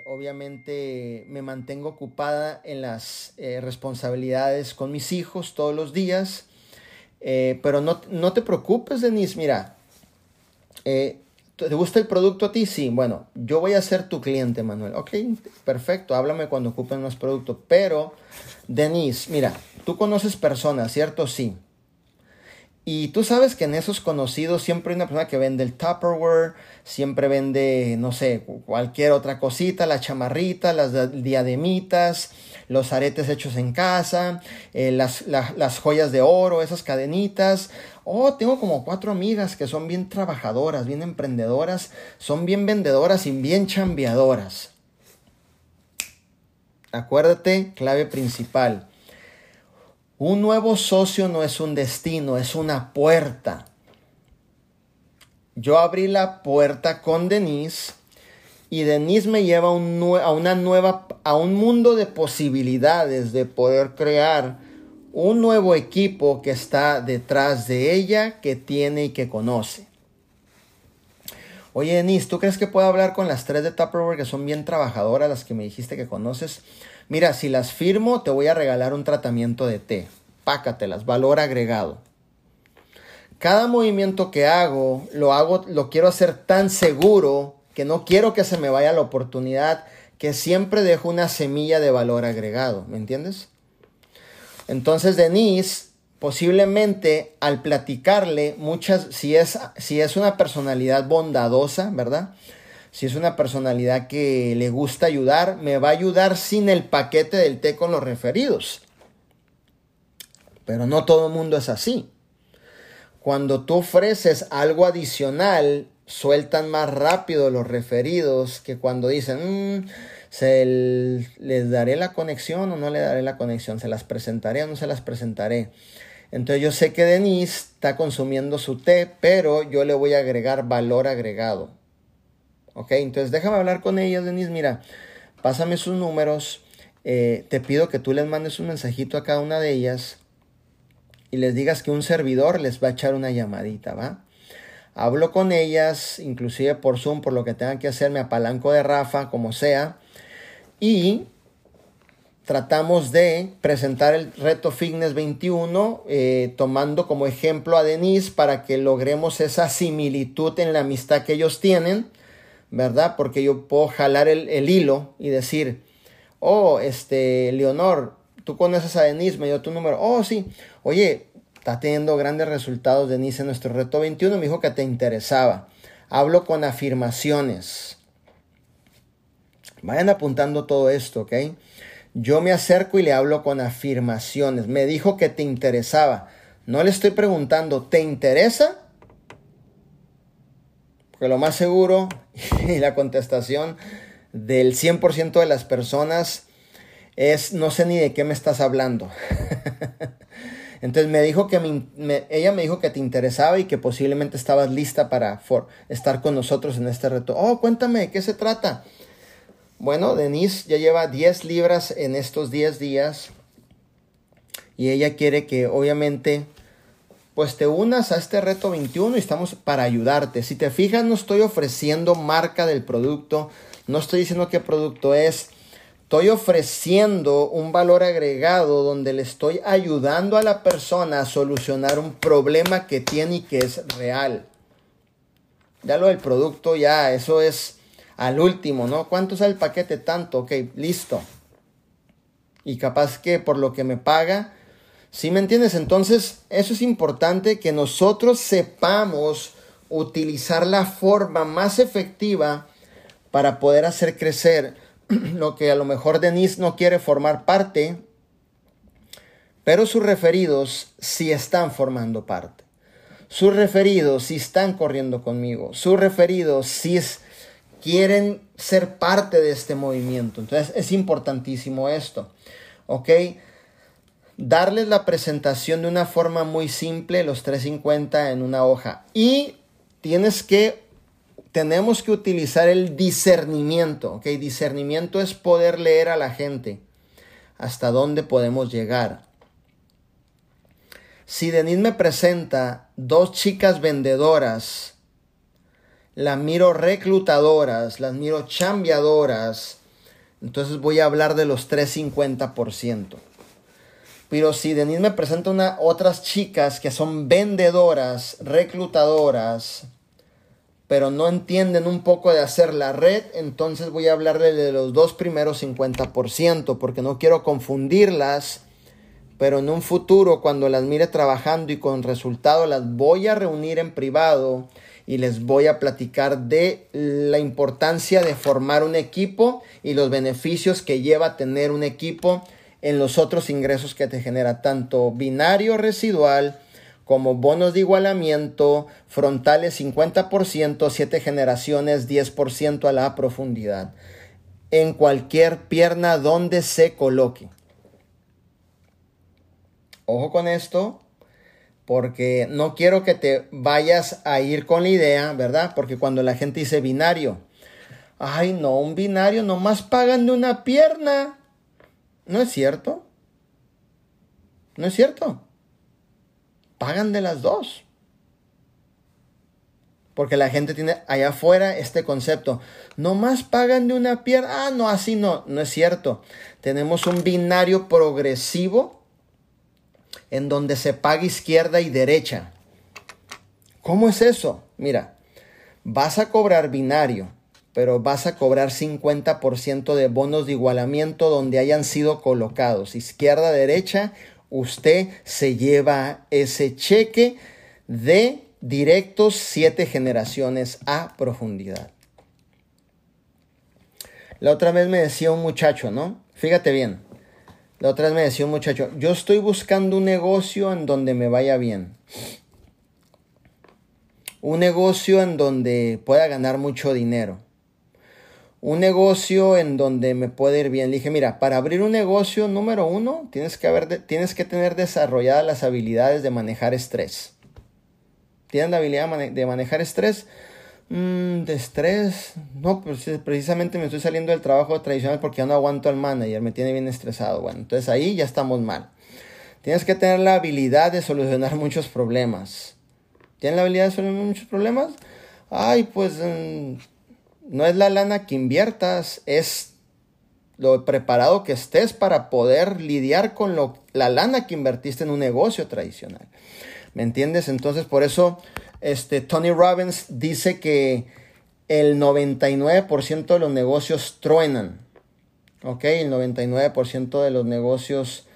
Eh, obviamente me mantengo ocupada en las eh, responsabilidades con mis hijos todos los días. Eh, pero no, no, te preocupes, Denise. Mira, ¿te gusta el producto a ti? Sí. Bueno, yo voy a ser tu cliente, Manuel. Ok, perfecto. Háblame cuando ocupen más producto. Pero, Denise, mira, tú conoces personas, ¿cierto? Sí. Y tú sabes que en esos conocidos siempre hay una persona que vende el Tupperware, siempre vende, no sé, cualquier otra cosita, la chamarrita, las diademitas, los aretes hechos en casa, eh, las, las joyas de oro, esas cadenitas. Oh, tengo como cuatro amigas que son bien trabajadoras, bien emprendedoras, son bien vendedoras y bien chambeadoras. Acuérdate, clave principal. Un nuevo socio no es un destino, es una puerta. Yo abrí la puerta con Denise y Denise me lleva a, una nueva, a un mundo de posibilidades de poder crear un nuevo equipo que está detrás de ella, que tiene y que conoce. Oye, Denise, ¿tú crees que puedo hablar con las tres de Tupperware que son bien trabajadoras, las que me dijiste que conoces? Mira, si las firmo, te voy a regalar un tratamiento de té. Pácatelas, valor agregado. Cada movimiento que hago, lo hago, lo quiero hacer tan seguro que no quiero que se me vaya la oportunidad, que siempre dejo una semilla de valor agregado. ¿Me entiendes? Entonces, Denise posiblemente al platicarle muchas, si es, si es una personalidad bondadosa, ¿verdad? Si es una personalidad que le gusta ayudar, me va a ayudar sin el paquete del té con los referidos. Pero no todo el mundo es así. Cuando tú ofreces algo adicional, sueltan más rápido los referidos que cuando dicen, mm, se les daré la conexión o no le daré la conexión, se las presentaré o no se las presentaré. Entonces yo sé que Denise está consumiendo su té, pero yo le voy a agregar valor agregado. Ok, entonces déjame hablar con ella, Denise. Mira, pásame sus números. Eh, te pido que tú les mandes un mensajito a cada una de ellas y les digas que un servidor les va a echar una llamadita, ¿va? Hablo con ellas, inclusive por Zoom, por lo que tengan que hacer, me apalanco de Rafa, como sea. Y tratamos de presentar el reto Fitness 21 eh, tomando como ejemplo a Denise para que logremos esa similitud en la amistad que ellos tienen, ¿verdad? Porque yo puedo jalar el, hilo y decir, oh, este, Leonor, tú conoces a Denise, me dio tu número, oh, sí, oye, está teniendo grandes resultados Denise en nuestro reto 21, me dijo que te interesaba. Hablo con afirmaciones. Vayan apuntando todo esto, ¿ok? Yo me acerco y le hablo con afirmaciones. Me dijo que te interesaba. No le estoy preguntando, ¿te interesa? Porque lo más seguro [laughs] y la contestación del 100% de las personas es no sé ni de qué me estás hablando. [laughs] Entonces me dijo que ella me dijo que te interesaba y que posiblemente estabas lista para estar con nosotros en este reto. Oh, cuéntame, ¿de qué se trata? Bueno, Denise ya lleva 10 libras en estos 10 días y ella quiere que obviamente pues te unas a este reto 21 y estamos para ayudarte. Si te fijas, no estoy ofreciendo marca del producto, no estoy diciendo qué producto es. Estoy ofreciendo un valor agregado donde le estoy ayudando a la persona a solucionar un problema que tiene y que es real. Ya lo del producto, ya, eso es al último, ¿no? ¿Cuánto sale el paquete? Tanto, ok, listo. Y capaz que por lo que me paga, ¿sí me entiendes? Entonces, eso es importante que nosotros sepamos utilizar la forma más efectiva para poder hacer crecer [clears throat] lo que a lo mejor Denise no quiere formar parte, pero sus referidos sí están formando parte. Sus referidos sí están corriendo conmigo. Sus referidos sí es, quieren ser parte de este movimiento. Entonces es importantísimo esto. ¿Ok? Darles la presentación de una forma muy simple, los 350 en una hoja. Y tienes que, tenemos que utilizar el discernimiento. ¿Ok? Discernimiento es poder leer a la gente hasta dónde podemos llegar. Si Denise me presenta dos chicas vendedoras las miro reclutadoras, las miro chambeadoras. Entonces voy a hablar de los 350%. Pero si Denise me presenta una, otras chicas que son vendedoras, reclutadoras, pero no entienden un poco de hacer la red, entonces voy a hablarle de los dos primeros 50%, porque no quiero confundirlas, pero en un futuro, cuando las mire trabajando y con resultado, las voy a reunir en privado y les voy a platicar de la importancia de formar un equipo y los beneficios que lleva tener un equipo en los otros ingresos que te genera, tanto binario residual como bonos de igualamiento, frontales 50%, 7 generaciones, 10% a la profundidad. en cualquier pierna donde se coloque. Ojo con esto, porque no quiero que te vayas a ir con la idea, ¿verdad? Porque cuando la gente dice binario, ay no, un binario nomás pagan de una pierna. No es cierto. No es cierto. Pagan de las dos. Porque la gente tiene allá afuera este concepto. Nomás pagan de una pierna. Ah, no, así no. No es cierto. Tenemos un binario progresivo en donde se paga izquierda y derecha. ¿Cómo es eso? Mira, vas a cobrar binario, pero vas a cobrar 50% de bonos de igualamiento donde hayan sido colocados. Izquierda, derecha, usted se lleva ese cheque de directos siete generaciones a profundidad. La otra vez me decía un muchacho, ¿no? Fíjate bien. La otra vez me decía un muchacho, yo estoy buscando un negocio en donde me vaya bien. Un negocio en donde pueda ganar mucho dinero. Un negocio en donde me pueda ir bien. Le dije, mira, para abrir un negocio, número uno, tienes que, haber, tienes que tener desarrolladas las habilidades de manejar estrés. ¿Tienes la habilidad de manejar estrés? Mm, de estrés. No, pues precisamente me estoy saliendo del trabajo tradicional porque ya no aguanto al manager, me tiene bien estresado. Bueno, entonces ahí ya estamos mal. Tienes que tener la habilidad de solucionar [laughs] muchos problemas. ¿Tienes la habilidad de solucionar muchos problemas? Ay, pues mm, no es la lana que inviertas, es lo preparado que estés para poder lidiar con lo, la lana que invertiste en un negocio tradicional. ¿Me entiendes? Entonces, por eso este, Tony Robbins dice que el 99% de los negocios truenan. ¿Ok? El 99% de los negocios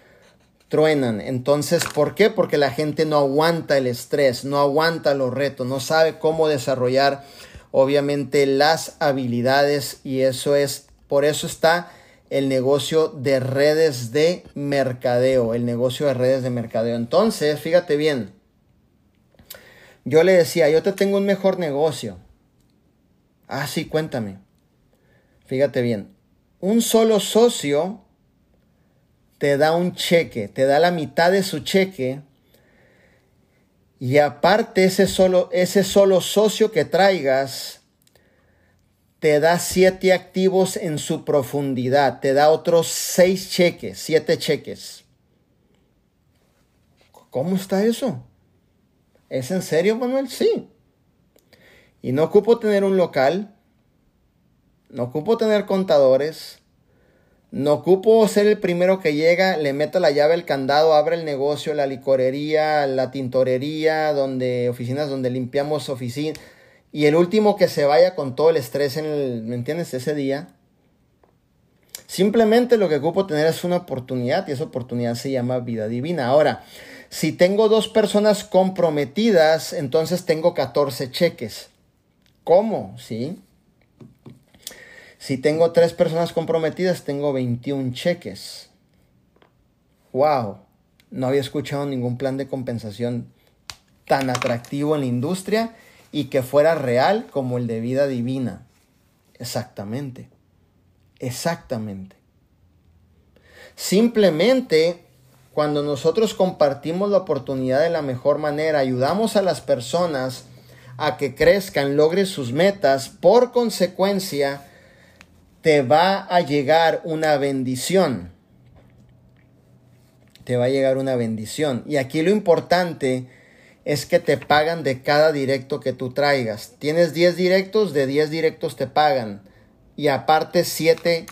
truenan. Entonces, ¿por qué? Porque la gente no aguanta el estrés, no aguanta los retos, no sabe cómo desarrollar obviamente las habilidades y eso es, por eso está el negocio de redes de mercadeo, el negocio de redes de mercadeo. Entonces, fíjate bien, yo le decía, yo te tengo un mejor negocio. Ah, sí, cuéntame. Fíjate bien, un solo socio te da un cheque, te da la mitad de su cheque y aparte ese solo, ese solo socio que traigas te da siete activos en su profundidad, te da otros seis cheques, siete cheques. ¿Cómo está eso? ¿Es en serio, Manuel? Sí. Y no ocupo tener un local, no ocupo tener contadores, no ocupo ser el primero que llega, le meto la llave al candado, abre el negocio, la licorería, la tintorería, donde oficinas donde limpiamos oficinas y el último que se vaya con todo el estrés en el, ¿me entiendes? Ese día. Simplemente lo que ocupo tener es una oportunidad y esa oportunidad se llama vida divina. Ahora, si tengo dos personas comprometidas, entonces tengo 14 cheques. ¿Cómo? ¿Sí? Si tengo tres personas comprometidas, tengo 21 cheques. ¡Wow! No había escuchado ningún plan de compensación tan atractivo en la industria y que fuera real como el de vida divina. Exactamente. Exactamente. Simplemente cuando nosotros compartimos la oportunidad de la mejor manera, ayudamos a las personas a que crezcan, logren sus metas, por consecuencia, te va a llegar una bendición. Te va a llegar una bendición. Y aquí lo importante es que te pagan de cada directo que tú traigas. Tienes 10 directos, de 10 directos te pagan. Y aparte 7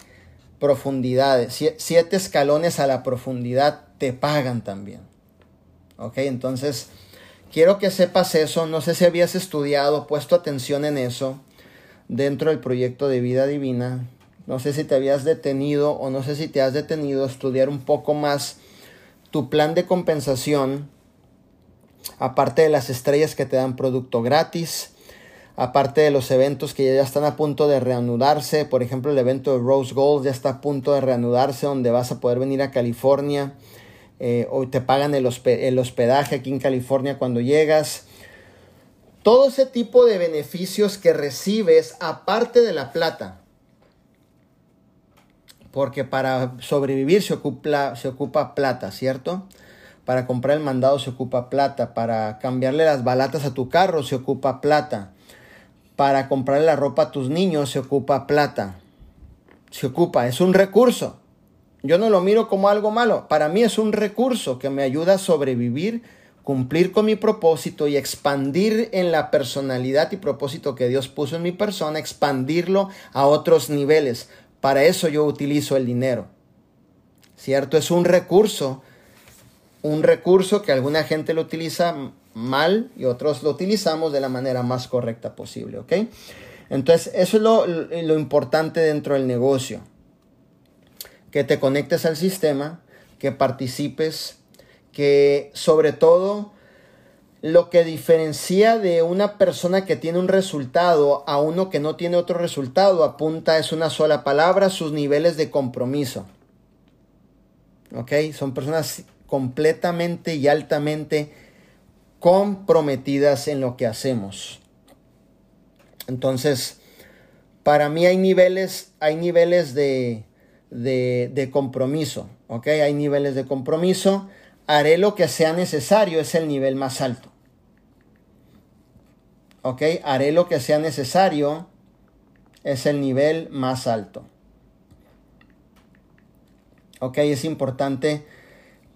profundidades, 7 escalones a la profundidad te pagan también. ¿Ok? Entonces, quiero que sepas eso. No sé si habías estudiado, puesto atención en eso dentro del proyecto de vida divina. No sé si te habías detenido o no sé si te has detenido a estudiar un poco más tu plan de compensación, aparte de las estrellas que te dan producto gratis, aparte de los eventos que ya están a punto de reanudarse, por ejemplo el evento de Rose Gold ya está a punto de reanudarse donde vas a poder venir a California eh, o te pagan el, hospedaje aquí en California cuando llegas. Todo ese tipo de beneficios que recibes aparte de la plata. Porque para sobrevivir se ocupa, se ocupa plata, ¿cierto? Para comprar el mandado se ocupa plata. Para cambiarle las balatas a tu carro se ocupa plata. Para comprarle la ropa a tus niños se ocupa plata. Se ocupa, es un recurso. Yo no lo miro como algo malo. Para mí es un recurso que me ayuda a sobrevivir, cumplir con mi propósito y expandir en la personalidad y propósito que Dios puso en mi persona, expandirlo a otros niveles. Para eso yo utilizo el dinero. ¿Cierto? Es un recurso. Un recurso que alguna gente lo utiliza mal y otros lo utilizamos de la manera más correcta posible. ¿Ok? Entonces, eso es lo, lo importante dentro del negocio que te conectes al sistema, que participes, que sobre todo lo que diferencia de una persona que tiene un resultado a uno que no tiene otro resultado apunta es una sola palabra, sus niveles de compromiso. ¿Ok? Son personas completamente y altamente comprometidas en lo que hacemos. Entonces, para mí hay niveles, hay niveles de, de, compromiso, ¿ok? Hay niveles de compromiso. Haré lo que sea necesario, es el nivel más alto. ¿Ok? Haré lo que sea necesario, es el nivel más alto. ¿Ok? Es importante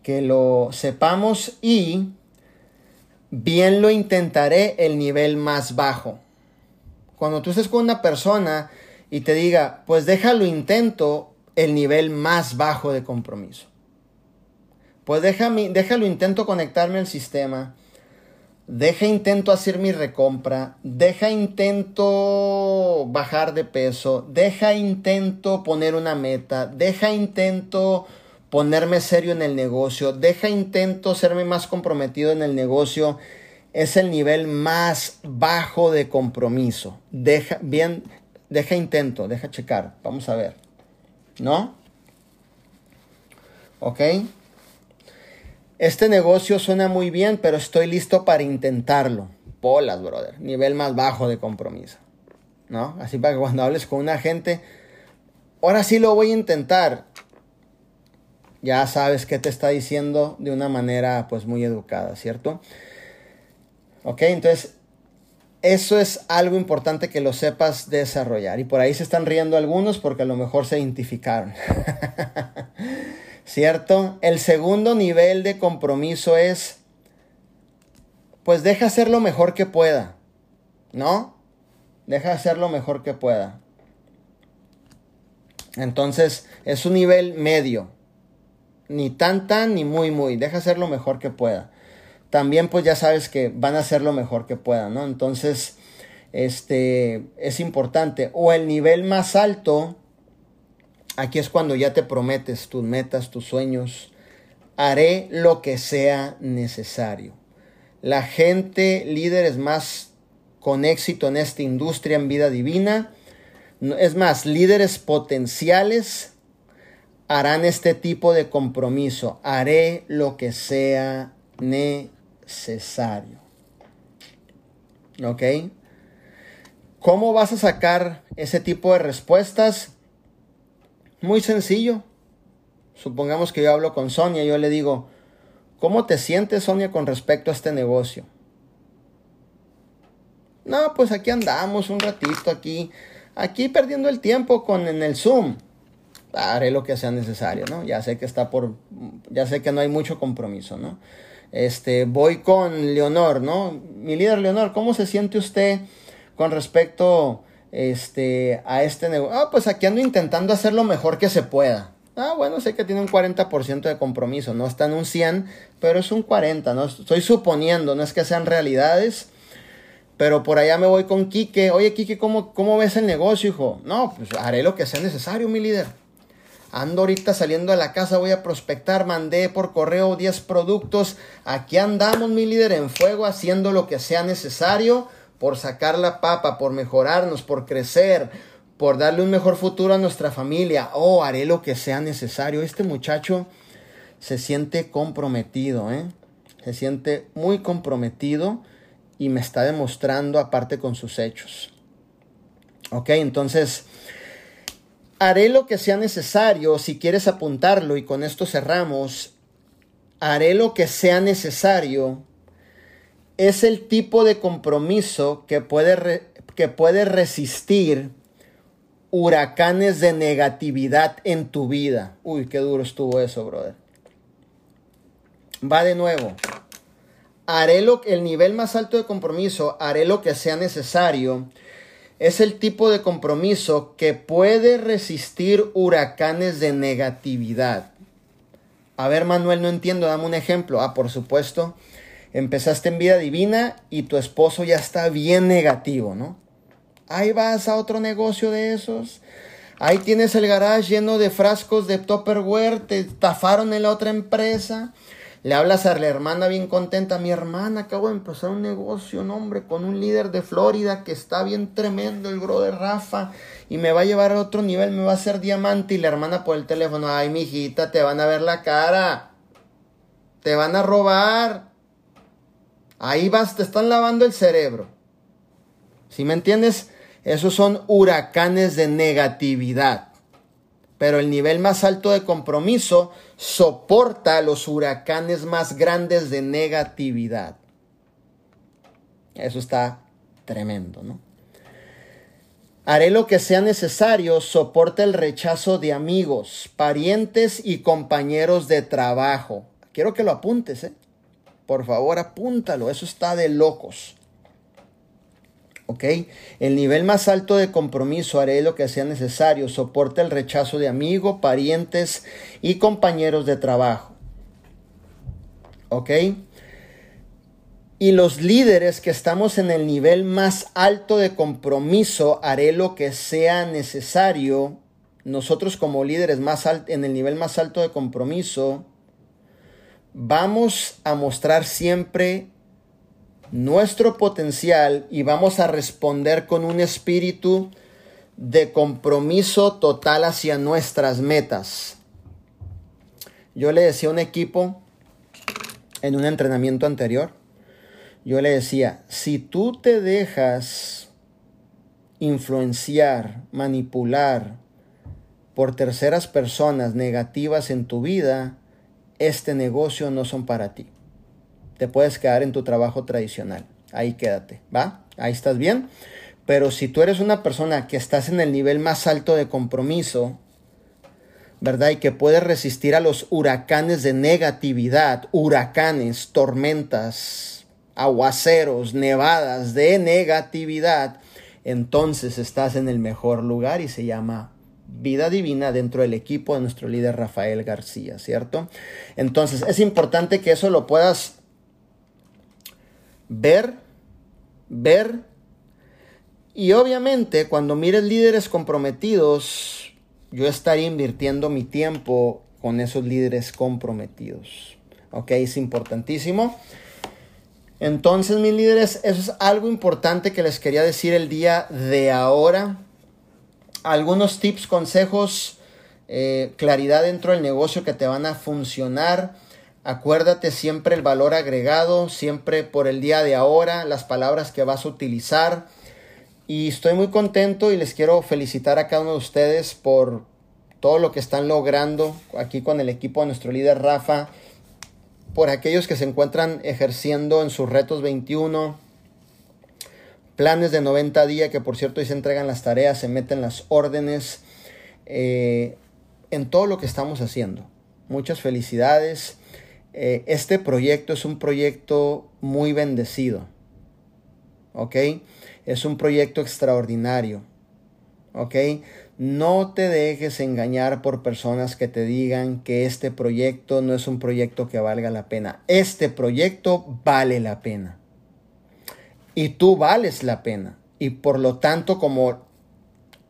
que lo sepamos y bien lo intentaré el nivel más bajo. Cuando tú estés con una persona y te diga, pues déjalo intento el nivel más bajo de compromiso. Pues déjame, déjalo, intento conectarme al sistema. Deja intento hacer mi recompra. Deja intento bajar de peso. Deja intento poner una meta. Deja intento ponerme serio en el negocio. Deja intento serme más comprometido en el negocio. Es el nivel más bajo de compromiso. Deja, bien, deja intento, deja checar. Vamos a ver. ¿no? ¿Ok? Este negocio suena muy bien, pero estoy listo para intentarlo. Polas, brother. Nivel más bajo de compromiso. ¿No? Así para que cuando hables con una gente, ahora sí lo voy a intentar. Ya sabes qué te está diciendo de una manera pues muy educada, ¿cierto? Ok, entonces eso es algo importante que lo sepas desarrollar. Y por ahí se están riendo algunos porque a lo mejor se identificaron. [laughs] ¿Cierto? El segundo nivel de compromiso es, pues deja hacer lo mejor que pueda. ¿No? Deja hacer lo mejor que pueda. Entonces es un nivel medio. Ni tan tan ni muy muy. Deja hacer lo mejor que pueda también pues ya sabes que van a hacer lo mejor que puedan, ¿no? Entonces, este, es importante. O el nivel más alto, aquí es cuando ya te prometes tus metas, tus sueños. Haré lo que sea necesario. La gente, líderes más con éxito en esta industria en vida divina, es más, líderes potenciales harán este tipo de compromiso. Haré lo que sea necesario. ¿Ok? ¿Cómo vas a sacar ese tipo de respuestas? Muy sencillo. Supongamos que yo hablo con Sonia y yo le digo, ¿cómo te sientes Sonia con respecto a este negocio? No, pues aquí andamos un ratito aquí, aquí perdiendo el tiempo con en el Zoom. Haré lo que sea necesario, ¿no? Ya sé que está por, ya sé que no hay mucho compromiso, ¿no? Este, voy con Leonor, ¿no? Mi líder Leonor, ¿cómo se siente usted con respecto este, a este negocio? Ah, pues aquí ando intentando hacer lo mejor que se pueda. Ah, bueno, sé que tiene un 40% de compromiso, no está en un 100, pero es un 40, ¿no? Estoy suponiendo, no es que sean realidades, pero por allá me voy con Quique. Oye, Quique, ¿cómo, cómo ves el negocio, hijo? No, pues haré lo que sea necesario, mi líder. Ando ahorita saliendo de la casa, voy a prospectar, mandé por correo 10 productos. Aquí andamos, mi líder, en fuego, haciendo lo que sea necesario por sacar la papa, por mejorarnos, por crecer, por darle un mejor futuro a nuestra familia. Oh, haré lo que sea necesario. Este muchacho se siente comprometido, ¿eh? Se siente muy comprometido y me está demostrando aparte con sus hechos. Ok, entonces haré lo que sea necesario, si quieres apuntarlo y con esto cerramos, haré lo que sea necesario, es el tipo de compromiso que puede, que puede resistir huracanes de negatividad en tu vida. Uy, qué duro estuvo eso, brother. Va de nuevo. Haré lo el nivel más alto de compromiso, haré lo que sea necesario. Es el tipo de compromiso que puede resistir huracanes de negatividad. A ver, Manuel, no entiendo, dame un ejemplo. Ah, por supuesto, empezaste en vida divina y tu esposo ya está bien negativo, ¿no? Ahí vas a otro negocio de esos. Ahí tienes el garage lleno de frascos de Tupperware, te estafaron en la otra empresa. Le hablas a la hermana bien contenta, mi hermana acabo de empezar un negocio, un hombre, con un líder de Florida que está bien tremendo, el bro de Rafa, y me va a llevar a otro nivel, me va a hacer diamante, y la hermana por el teléfono, ay, mijita, te van a ver la cara, te van a robar. Ahí vas, te están lavando el cerebro. ¿Sí me entiendes? Esos son huracanes de negatividad. Pero el nivel más alto de compromiso soporta los huracanes más grandes de negatividad. Eso está tremendo, ¿no? Haré lo que sea necesario, soporta el rechazo de amigos, parientes y compañeros de trabajo. Quiero que lo apuntes, ¿eh? Por favor, apúntalo, eso está de locos. ¿ok? El nivel más alto de compromiso haré lo que sea necesario, soporta el rechazo de amigos, parientes y compañeros de trabajo, ¿ok? Y los líderes que estamos en el nivel más alto de compromiso, haré lo que sea necesario. Nosotros como líderes más en el nivel más alto de compromiso, vamos a mostrar siempre nuestro potencial y vamos a responder con un espíritu de compromiso total hacia nuestras metas. Yo le decía a un equipo en un entrenamiento anterior, yo le decía, si tú te dejas influenciar, manipular por terceras personas negativas en tu vida, este negocio no son para ti te puedes quedar en tu trabajo tradicional. Ahí quédate, ¿va? Ahí estás bien. Pero si tú eres una persona que estás en el nivel más alto de compromiso, ¿verdad? Y que puedes resistir a los huracanes de negatividad, huracanes, tormentas, aguaceros, nevadas de negatividad, entonces estás en el mejor lugar y se llama vida divina dentro del equipo de nuestro líder Rafael García, ¿cierto? Entonces es importante que eso lo puedas ver, ver. Y obviamente cuando mires líderes comprometidos, yo estaría invirtiendo mi tiempo con esos líderes comprometidos. Ok, es importantísimo. Entonces, mis líderes, eso es algo importante que les quería decir el día de ahora. Algunos tips, consejos, eh, claridad dentro del negocio que te van a funcionar. Acuérdate siempre el valor agregado, siempre por el día de ahora, las palabras que vas a utilizar. Y estoy muy contento y les quiero felicitar a cada uno de ustedes por todo lo que están logrando aquí con el equipo de nuestro líder Rafa, por aquellos que se encuentran ejerciendo en sus retos 21, planes de 90 días, que por cierto hoy se entregan las tareas, se meten las órdenes, eh, en todo lo que estamos haciendo. Muchas felicidades. Eh, este proyecto es un proyecto muy bendecido. ¿Ok? Es un proyecto extraordinario. No te dejes engañar por personas que te digan que este proyecto no es un proyecto que valga la pena. Este proyecto vale la pena. Y tú vales la pena. Y por lo tanto, como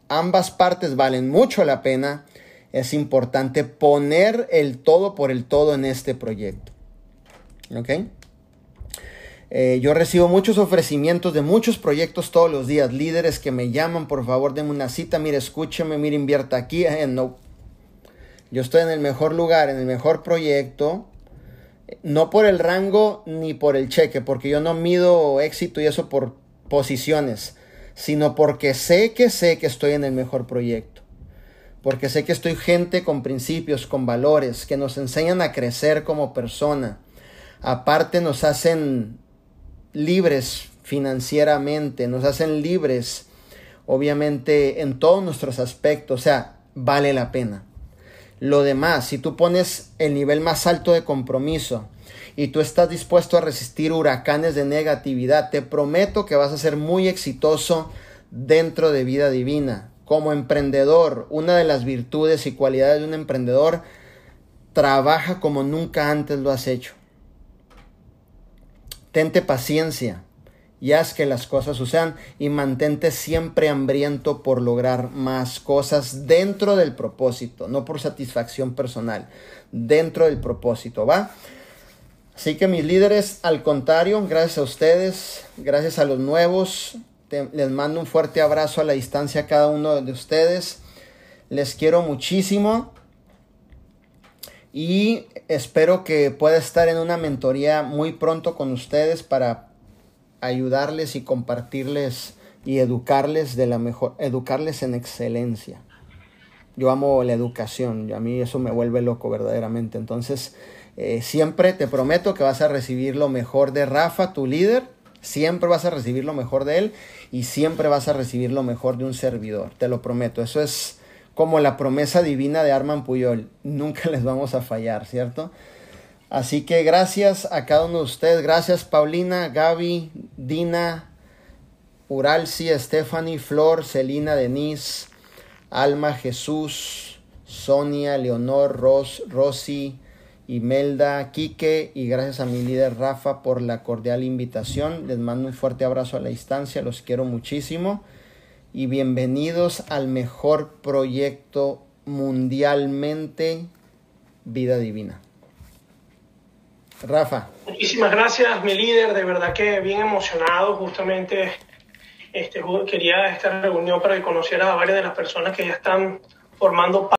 ambas partes valen mucho la pena, es importante poner el todo por el todo en este proyecto. ¿Ok? Eh, yo recibo muchos ofrecimientos de muchos proyectos todos los días. Líderes que me llaman, por favor, denme una cita. Mire, escúcheme, mire, invierta aquí. Eh, no. Yo estoy en el mejor lugar, en el mejor proyecto. No por el rango ni por el cheque, porque yo no mido éxito y eso por posiciones, sino porque sé que sé que estoy en el mejor proyecto porque sé que estoy gente con principios, con valores, que nos enseñan a crecer como persona. Aparte nos hacen libres financieramente, nos hacen libres, obviamente, en todos nuestros aspectos, o sea, vale la pena. Lo demás, si tú pones el nivel más alto de compromiso y tú estás dispuesto a resistir huracanes de negatividad, te prometo que vas a ser muy exitoso dentro de vida divina. Como emprendedor, una de las virtudes y cualidades de un emprendedor, trabaja como nunca antes lo has hecho. Tente paciencia y haz que las cosas sucedan y mantente siempre hambriento por lograr más cosas dentro del propósito, no por satisfacción personal, dentro del propósito, ¿va? Así que mis líderes, al contrario, gracias a ustedes, gracias a los nuevos, les mando un fuerte abrazo a la distancia a cada uno de ustedes. Les quiero muchísimo y espero que pueda estar en una mentoría muy pronto con ustedes para ayudarles y compartirles y educarles de la mejor, educarles en excelencia. Yo amo la educación a mí eso me vuelve loco verdaderamente. Entonces, eh, siempre te prometo que vas a recibir lo mejor de Rafa, tu líder. Siempre vas a recibir lo mejor de él y siempre vas a recibir lo mejor de un servidor. Te lo prometo. Eso es como la promesa divina de Arman Puyol. Nunca [laughs] les vamos a fallar, ¿cierto? Así que gracias a cada uno de ustedes. Gracias Paulina, Gaby, Dina, Uralci, Stephanie, Flor, Celina, Denise, Alma, Jesús, Sonia, Leonor, Ros, Rosy, Imelda, Quique y gracias a mi líder Rafa por la cordial invitación. Les mando un fuerte abrazo a la distancia, los quiero muchísimo y bienvenidos al mejor proyecto mundialmente Vida Divina. Rafa. Muchísimas gracias, mi líder, de verdad que bien emocionado, justamente este, quería esta reunión para que conociera a varias de las personas que ya están formando parte